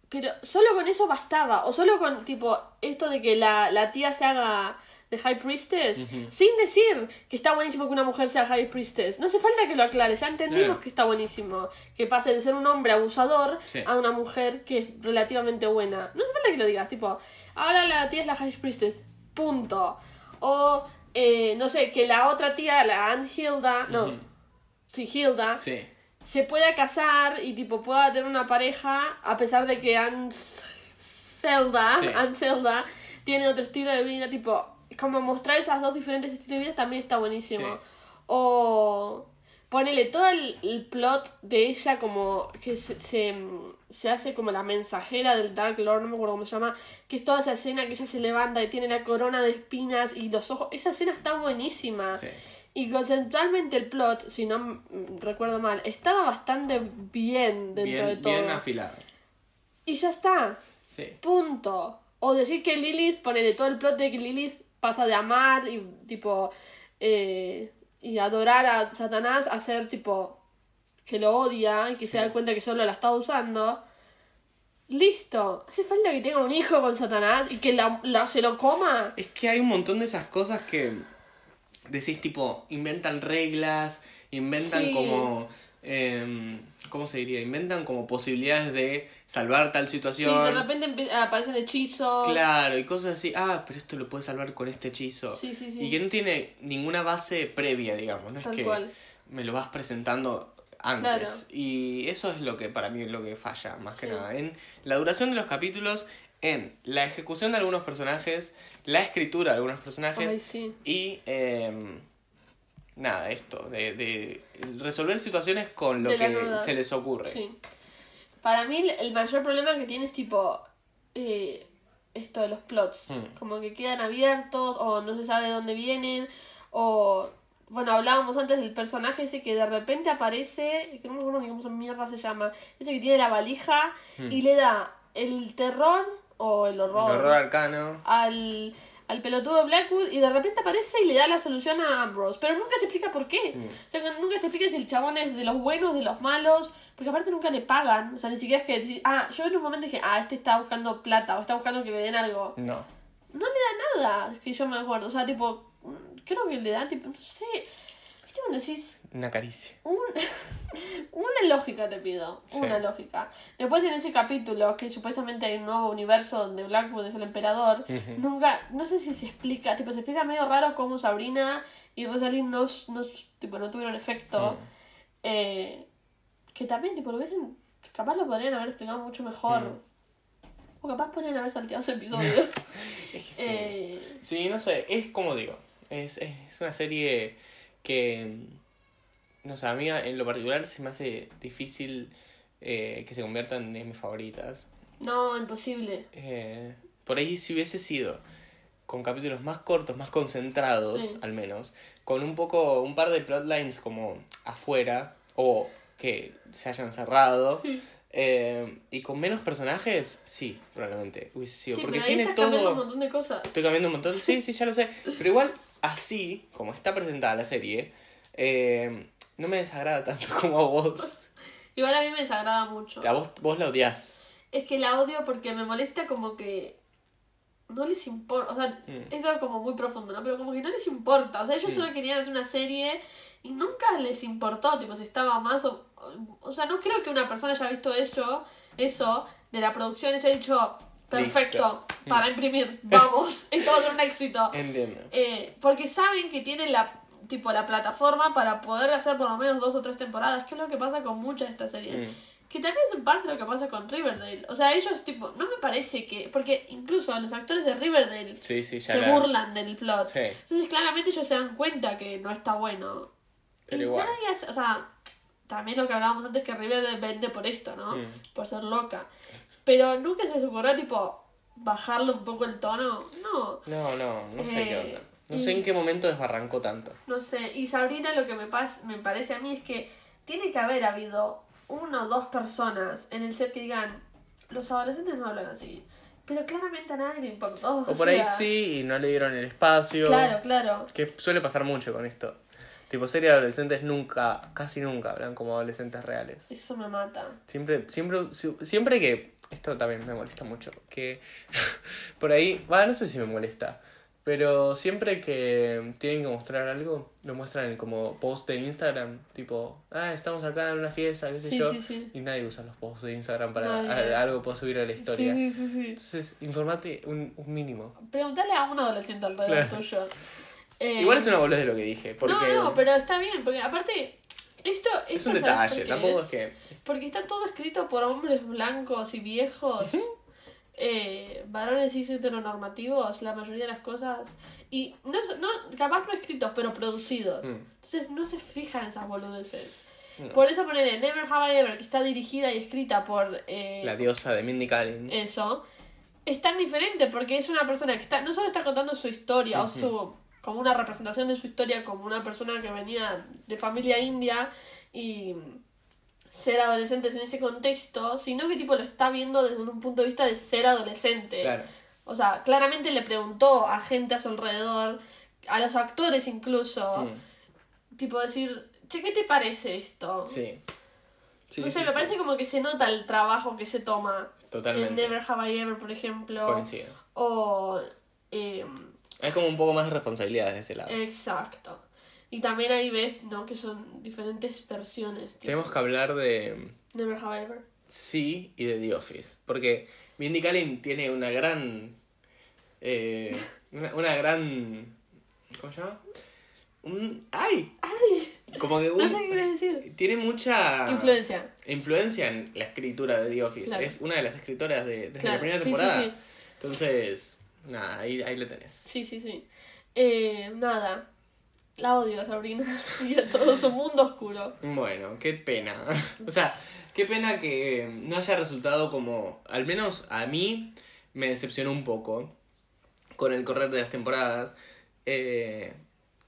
A: pero solo con eso bastaba. O solo con, tipo, esto de que la, la tía se haga de High Priestess, sin decir que está buenísimo que una mujer sea High Priestess. No hace falta que lo aclares, ya entendimos
B: Claro.
A: que está buenísimo. Que pase de ser un hombre abusador
B: Sí.
A: a una mujer que es relativamente buena. No hace falta que lo digas, tipo, ahora la tía es la High Priestess, punto. O, eh, no sé, que la otra tía, la Aunt Hilda, no,
B: Ujú.
A: sí, Hilda,
B: Sí.
A: Se pueda casar y tipo pueda tener una pareja a pesar de que Aunt Zelda,
B: Sí.
A: Zelda tiene otro estilo de vida, tipo, como mostrar esas dos diferentes estilos de vida también está buenísimo.
B: Sí.
A: O ponele todo el, el plot de ella como que se, se, se hace como la mensajera del Dark Lord, no me acuerdo cómo se llama, que es toda esa escena que ella se levanta y tiene la corona de espinas y los ojos, esa escena está buenísima.
B: Sí.
A: Y conceptualmente el plot, si no recuerdo mal, estaba bastante bien dentro de todo.
B: bien afilado.
A: y ya está.
B: Sí.
A: Punto. O decir que Lilith, ponerle todo el plot de que Lilith pasa de amar y tipo eh, y adorar a Satanás a ser tipo que lo odia y que se da cuenta que solo la está usando. Listo. Hace falta que tenga un hijo con Satanás y que la, la- se lo coma.
B: Es que hay un montón de esas cosas que decís tipo, inventan reglas, inventan
A: Sí.
B: como... em, ¿Cómo se diría? Inventan como posibilidades de salvar tal
A: Sí,
B: situación.
A: de repente aparecen hechizos.
B: Claro, y cosas así, ah, pero esto lo puedes salvar con este hechizo.
A: Sí, sí, sí.
B: Y que no tiene ninguna base previa, digamos, no es que
A: cual.
B: me lo vas presentando antes.
A: Claro.
B: Y eso es lo que para mí es lo que falla, más que
A: Sí.
B: nada. En la duración de los capítulos, en la ejecución de algunos personajes, la escritura de algunos personajes
A: Ay, sí.
B: y em, nada, esto, de, de resolver situaciones con lo
A: De
B: que se les ocurre.
A: Sí. Para mí el- mayor problema que tiene es tipo eh, esto de los plots.
B: Hmm.
A: Como que quedan abiertos o no se sabe de dónde vienen o... Bueno, hablábamos antes del personaje ese que de repente aparece, que no me acuerdo ni cómo mierda se llama, ese que tiene la valija y le da el terror o el
B: El
A: horror,
B: horror arcano.
A: al, al pelotudo Blackwood y de repente aparece y le da la solución a Ambrose. Pero nunca se explica por qué.
B: Mm.
A: O sea, nunca se explica si el chabón es de los buenos, de los malos. Porque aparte nunca le pagan. O sea, ni siquiera es que... Ah, yo en un momento dije, ah, este está buscando plata o está buscando que le den algo.
B: No.
A: no le da nada, que yo me acuerdo. O sea, tipo, creo que le da, tipo, no sé. ¿Viste cuando decís?
B: Una caricia.
A: Un, una lógica te pido,
B: Sí.
A: una lógica. Después en ese capítulo, que supuestamente hay un nuevo universo donde Blackwood es el emperador, nunca, no sé si se explica, tipo se explica medio raro cómo Sabrina y Rosalind no, no, tipo, no tuvieron efecto. Eh, que también, tipo, lo hubiesen, capaz lo podrían haber explicado mucho mejor. O capaz podrían haber salteado ese episodio.
B: Es que sí.
A: eh,
B: Sí, no sé, es como digo, es, es una serie que, no sé, a mí en lo particular se me hace difícil eh, que se conviertan en mis favoritas.
A: no, imposible.
B: Eh, por ahí si hubiese sido con capítulos más cortos, más concentrados,
A: Sí.
B: al menos, con un poco, un par de plotlines como afuera, o que se hayan cerrado,
A: Sí.
B: eh, y con menos personajes, sí, probablemente hubiese sido.
A: Sí,
B: porque tiene
A: estás cambiando un
B: todo...
A: montón de cosas.
B: Estoy cambiando un montón. Sí, sí, ya lo sé. Pero igual, así, como está presentada la serie, eh, no me desagrada tanto como a vos.
A: Igual a mí me desagrada mucho.
B: A vos, vos la odias.
A: Es que la odio porque me molesta como que no les importa, o sea,
B: Mm.
A: esto es como muy profundo, ¿no? Pero como que no les importa, o sea, ellos
B: Mm.
A: solo querían hacer una serie y nunca les importó, tipo, si estaba más o... O sea, no creo que una persona haya visto eso, eso, de la producción y haya dicho, perfecto,
B: Listo. Mm.
A: para imprimir, vamos, esto va a ser un éxito.
B: Entiendo.
A: Eh, porque saben que tienen la tipo la plataforma para poder hacer por lo menos dos o tres temporadas, que es lo que pasa con muchas de estas series.
B: Mm.
A: Que también es en parte lo que pasa con Riverdale. O sea, ellos, tipo, no me parece que. Porque incluso los actores de Riverdale
B: Sí, sí,
A: se
B: la-
A: burlan del plot.
B: Sí.
A: Entonces, claramente ellos se dan cuenta que no está bueno.
B: Pero
A: y
B: igual.
A: nadie hace- O sea, también lo que hablábamos antes, que Riverdale vende por esto, ¿no?
B: Mm.
A: Por ser loca. Pero nunca se les ocurrió, tipo, bajarle un poco el tono. No.
B: No, no, no sé qué
A: Eh,
B: onda. No sé en qué momento desbarrancó tanto.
A: No sé, y Sabrina lo que me, pas me parece a mí es que tiene que haber habido una o dos personas en el set que digan, los adolescentes no hablan así. Pero claramente a nadie le importó.
B: O por ahí sí y no le dieron el espacio.
A: Claro, claro.
B: Que suele pasar mucho con esto. Tipo, series de adolescentes nunca, casi nunca hablan como adolescentes reales.
A: Eso me mata.
B: Siempre, siempre, si- siempre que. Esto también me molesta mucho. Que por ahí. Va, no sé si me molesta. Pero siempre que tienen que mostrar algo, lo muestran como post de Instagram. Tipo, ah, estamos acá en una fiesta, qué sé
A: Sí,
B: yo.
A: sí, sí.
B: Y nadie usa los posts de Instagram para
A: Nadie.
B: algo puedo subir a la historia.
A: Sí, sí, sí, sí.
B: Entonces, informate un, un mínimo.
A: Preguntale a un adolescente alrededor
B: Claro.
A: tuyo. Eh,
B: Igual es una boludez de lo que dije. Porque
A: No, no, pero está bien, porque aparte, esto,
B: es
A: esto
B: un
A: ¿sabes
B: detalle. Tampoco
A: es?
B: es que.
A: Porque está todo escrito por hombres blancos y viejos, eh, varones cis heteronormativos, la mayoría de las cosas. Y no, no capaz no escritos, pero producidos.
B: Mm.
A: Entonces no se fijan en esas boludeces.
B: No.
A: Por eso poner Never Have I Ever, que está dirigida y escrita por eh,
B: La diosa de Mindy Kaling.
A: eso, es tan diferente porque es una persona que está, no solo está contando su historia o
B: Ujú.
A: su como una representación de su historia como una persona que venía de familia india y ser adolescentes en ese contexto, sino que tipo lo está viendo desde un punto de vista de ser adolescente.
B: Claro.
A: O sea, claramente le preguntó a gente a su alrededor, a los actores incluso,
B: Mm,
A: tipo decir, che, ¿qué te parece esto?
B: Sí. Sí,
A: no sé,
B: sí,
A: me
B: sí.
A: parece como que se nota el trabajo que se toma
B: Totalmente.
A: en Never Have I Ever, por ejemplo.
B: Coincido.
A: O. eh,
B: Es como un poco más de responsabilidad de ese lado.
A: exacto. Y también ahí ves, ¿no? Que son diferentes versiones. tipo,
B: Tenemos que hablar de
A: Never Have Ever.
B: Sí y de The Office. Porque Mindy Kaling tiene una gran. eh, una, una gran. ¿Cómo se llama? Un. ¡Ay!
A: ¡Ay!
B: Como que
A: No sé
B: un,
A: qué quieres decir.
B: tiene mucha.
A: Influencia.
B: influencia en la escritura de The Office.
A: Claro.
B: Es una de las escritoras de, desde
A: Claro,
B: la primera
A: sí, sí,
B: temporada.
A: sí.
B: Entonces, nada, ahí, ahí lo tenés.
A: Sí, sí, sí. Eh, nada. La odio a Sabrina y a todo su mundo oscuro.
B: Bueno, qué pena. O sea, qué pena que no haya resultado como, al menos a mí, me decepcionó un poco con el correr de las temporadas. Eh,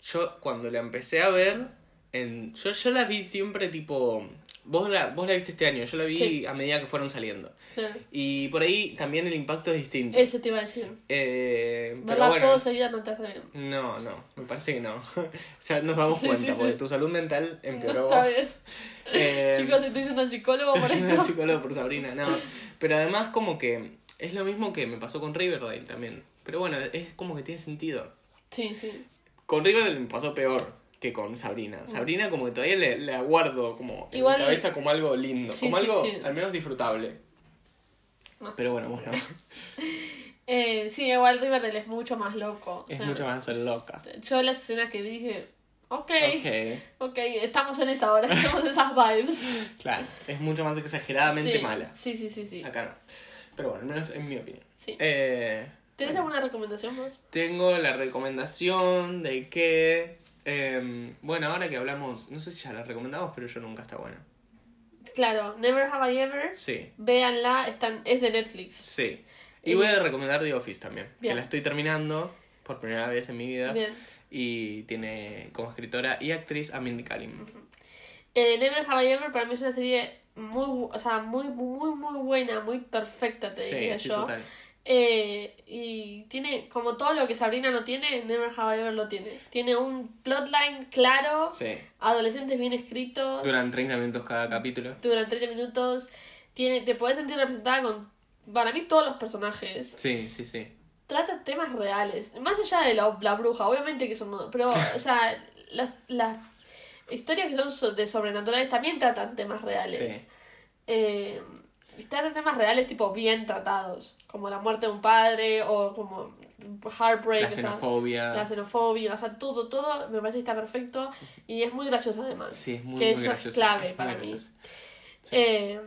B: yo cuando la empecé a ver, en, yo, yo la vi siempre tipo... Vos la, vos la viste este año, yo la vi
A: Sí.
B: a medida que fueron saliendo.
A: Claro.
B: Y por ahí también el impacto es distinto.
A: Eso te iba a decir.
B: Eh, pero bueno,
A: todo seguida no te hace bien.
B: no, no, me parece que no. ya nos damos
A: Sí,
B: cuenta,
A: sí, sí.
B: porque tu salud mental empeoró.
A: No está bien.
B: Eh,
A: Chicos, estoy siendo un psicólogo
B: Estoy
A: por
B: yendo al
A: esto.
B: psicólogo por Sabrina, no. Pero además como que es lo mismo que me pasó con Riverdale también. Pero bueno, es como que tiene sentido.
A: Sí, sí.
B: Con Riverdale me pasó peor que con Sabrina. Sabrina como que todavía le, le aguardo como
A: Igual-
B: en mi cabeza como algo lindo,
A: Sí,
B: como
A: sí,
B: algo
A: sí.
B: al menos disfrutable.
A: Más.
B: Pero bueno, bueno,
A: Eh, sí, igual Riverdale es mucho más loco. o
B: es
A: sea,
B: mucho más loca.
A: Yo las escenas que vi dije, ok,
B: Ok,
A: estamos en esa hora, estamos en esas vibes.
B: claro, es mucho más exageradamente
A: Sí,
B: mala.
A: Sí, sí, sí, sí.
B: Acá no. Pero bueno, al menos en mi opinión.
A: Sí.
B: Eh,
A: ¿Tenés alguna recomendación vos?
B: tengo la recomendación de que... em, bueno, ahora que hablamos, no sé si ya la recomendamos, pero yo nunca está buena.
A: Claro, Never Have I Ever.
B: Sí,
A: Véanla, están, es de Netflix.
B: sí. Y voy a recomendar The Office también,
A: Bien.
B: que la estoy terminando por primera vez en mi vida.
A: Bien.
B: Y tiene como escritora y actriz a Mindy Kaling.
A: Eh, Never Have I Ever para mí es una serie muy, o sea, muy, muy, muy buena, muy perfecta, te
B: Sí,
A: diría
B: sí,
A: yo.
B: total.
A: Eh, y tiene, como todo lo que Sabrina no tiene, Never Have I Ever lo tiene. Tiene un plotline claro,
B: Sí.
A: adolescentes bien escritos,
B: Duran 30 minutos cada capítulo.
A: duran 30 minutos. Tiene, te puedes sentir representada con, para mí, todos los personajes.
B: Sí, sí, sí.
A: Trata temas reales. Más allá de la, la bruja, obviamente que son. Pero, o sea, las, las historias que son so- de sobrenaturales también tratan temas reales.
B: Sí.
A: Eh, y tratan temas reales, tipo, bien tratados. Como la muerte de un padre o como Heartbreak.
B: La
A: o sea,
B: xenofobia.
A: la xenofobia, o sea, todo, todo me parece que está perfecto y es muy gracioso además.
B: Sí, es muy,
A: que
B: muy
A: eso
B: gracioso.
A: es clave
B: muy
A: para mí.
B: Sí.
A: Eh,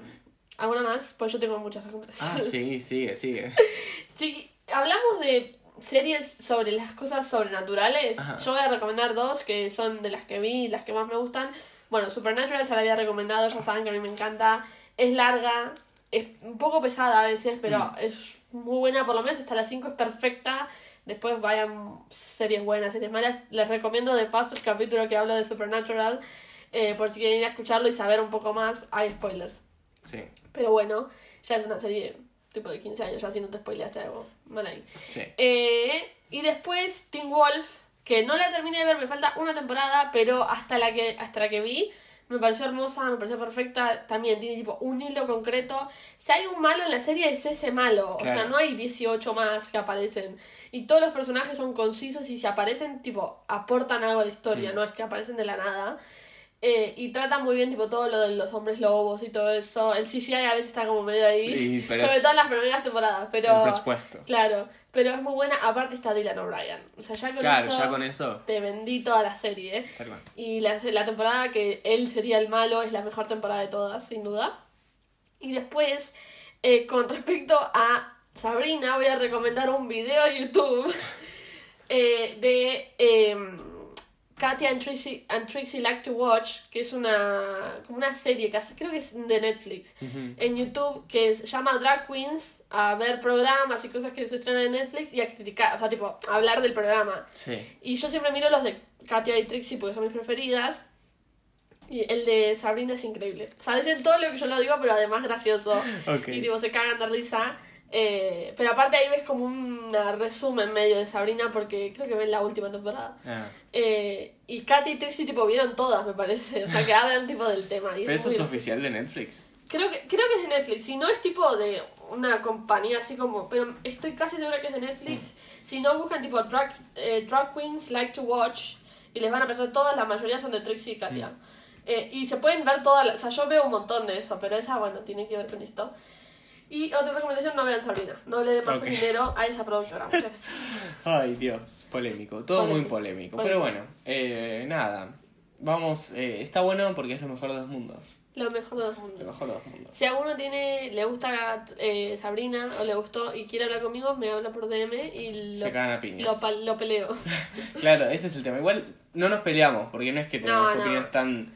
A: ¿Alguna más? Pues yo tengo muchas
B: Ah,
A: recomendaciones.
B: sí, sigue, sigue.
A: Si hablamos de series sobre las cosas sobrenaturales,
B: Ajá.
A: yo voy a recomendar dos que son de las que vi, las que más me gustan. Bueno, Supernatural ya la había recomendado, ya saben que a mí me encanta. Es larga, es un poco pesada a veces, pero
B: Mm.
A: es muy buena, por lo menos hasta las 5 es perfecta. Después vayan series buenas, series malas. Les recomiendo de paso el capítulo que hablo de Supernatural, eh, por si quieren ir a escucharlo y saber un poco más. Hay spoilers.
B: Sí,
A: Pero bueno, ya es una serie tipo de 15 años, ya si no te spoileaste algo. Mal ahí.
B: sí.
A: Eh, y después Teen Wolf, que no la terminé de ver, me falta una temporada, pero hasta la que, hasta la que vi me pareció hermosa, me pareció perfecta. También tiene tipo un hilo concreto. Si hay un malo en la serie es ese malo. O sea, no hay 18 más que aparecen. Y todos los personajes son concisos y si aparecen, tipo, aportan algo a la historia,
B: Mm.
A: no es que aparecen de la nada. Eh, y tratan muy bien tipo todo lo de los hombres lobos y todo eso. El CGI a veces está como medio ahí. Sobre
B: es-
A: todo en las primeras temporadas. Pero
B: El presupuesto.
A: Claro, pero es muy buena. Aparte está Dylan O'Brien. O sea, ya con
B: Claro,
A: eso
B: ya con eso.
A: te vendí toda la serie. ¿eh? Y la, la temporada que él sería el malo es la mejor temporada de todas, sin duda. Y después, eh, con respecto a Sabrina, voy a recomendar un video de YouTube eh, de em, Katia and Trixie, and Trixie Like to Watch, que es una, como una serie, que hace- creo que es de Netflix en YouTube que se llama Drag Queens a ver programas y cosas que se estrenan en Netflix y a criticar, o sea, tipo, a hablar del programa.
B: Sí.
A: Y yo siempre miro los de Katia y Trixie porque son mis preferidas. Y el de Sabrina es increíble. O sea, dicen todo lo que yo lo digo, pero además gracioso. Y tipo, se cagan de risa. Eh, pero aparte ahí ves como un resumen medio de Sabrina porque creo que ven la última temporada.
B: Ah.
A: Eh, y Katia y Trixie tipo vieron todas, me parece. O sea, que hablan tipo del tema. Y
B: Pero eso
A: muy
B: es oficial de Netflix.
A: Creo que, creo que es de Netflix. Si no es tipo de una compañía así como. Pero estoy casi segura que es de Netflix. Si no, buscan tipo drag, eh, drag Queens Like to Watch. Y les van a aparecer todas. La mayoría son de Trixie y Katia. Eh, y se pueden ver todas. O sea, yo veo un montón de eso. Pero esa, bueno, tiene que ver con esto. Y otra recomendación: no vean Sabrina. No le den más dinero a esa productora. Muchas gracias.
B: Ay, Dios, polémico. Todo muy
A: Polémico.
B: polémico. Pero bueno, eh, nada. Vamos, eh, está bueno porque es lo mejor de dos mundos.
A: Lo mejor de los
B: Lo
A: mundos.
B: mejor de dos mundos.
A: Si alguno tiene, le gusta eh, Sabrina o le gustó y quiere hablar conmigo, me habla por DM y lo,
B: Se cagan a piñas.
A: lo, lo peleo.
B: Claro, ese es el tema. Igual no nos peleamos porque no es que tenemos
A: No, no.
B: opiniones tan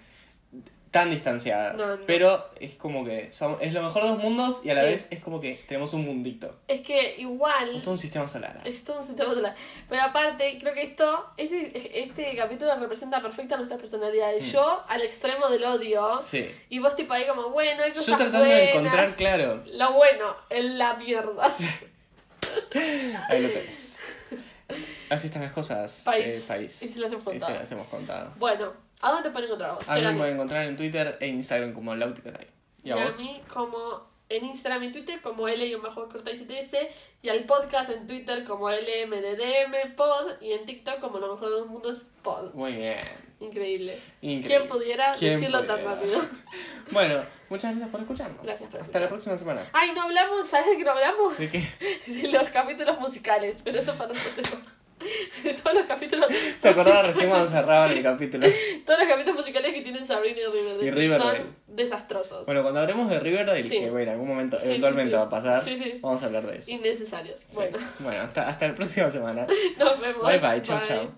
B: tan distanciadas.
A: No, no.
B: Pero es como que son- es lo mejor de dos mundos y a la
A: Sí.
B: vez es como que tenemos un mundito.
A: Es que igual.
B: Es todo un sistema solar.
A: Es todo un sistema solar. Pero aparte, creo que esto, este, este capítulo representa perfecta nuestras personalidades. Yo al extremo del odio.
B: Mm. Sí.
A: Y vos tipo ahí como, bueno, hay cosas
B: Yo tratando
A: buenas.
B: de encontrar, claro.
A: Lo bueno, en la mierda.
B: Ahí lo tenés. Así están las cosas.
A: País.
B: eh, país.
A: Y se las hemos
B: Y se
A: contado.
B: las hemos contado.
A: Bueno, ¿a dónde pueden encontrar vos?
B: A mí me pueden encontrar en Twitter e Instagram como Lauticatay. ¿Y a
A: Y a mí como en Instagram y Twitter como L y al podcast en Twitter como LMDDM Pod y en TikTok como lo mejor de los mundos Pod.
B: Muy bien.
A: Increíble.
B: Increíble.
A: ¿Quién pudiera
B: ¿Quién
A: decirlo tan rápido?
B: Bueno, muchas gracias por escucharnos.
A: Gracias por
B: Hasta la próxima semana.
A: Ay, no hablamos, ¿sabes de qué no hablamos?
B: ¿De qué?
A: De los capítulos musicales, pero esto para otro tema. Todos los capítulos
B: Se acordaba recién cuando cerraban el capítulo.
A: Todos los capítulos musicales que tienen Sabrina y Riverdale,
B: Y
A: que
B: Riverdale.
A: son desastrosos.
B: Bueno, cuando hablemos de Riverdale,
A: Sí.
B: que bueno, en algún momento
A: Sí,
B: eventualmente
A: sí, sí.
B: va a pasar,
A: Sí, sí.
B: vamos a hablar de eso.
A: Innecesarios.
B: Sí.
A: Bueno,
B: Bueno, hasta, hasta la próxima semana.
A: nos vemos.
B: Bye bye, chao, chao.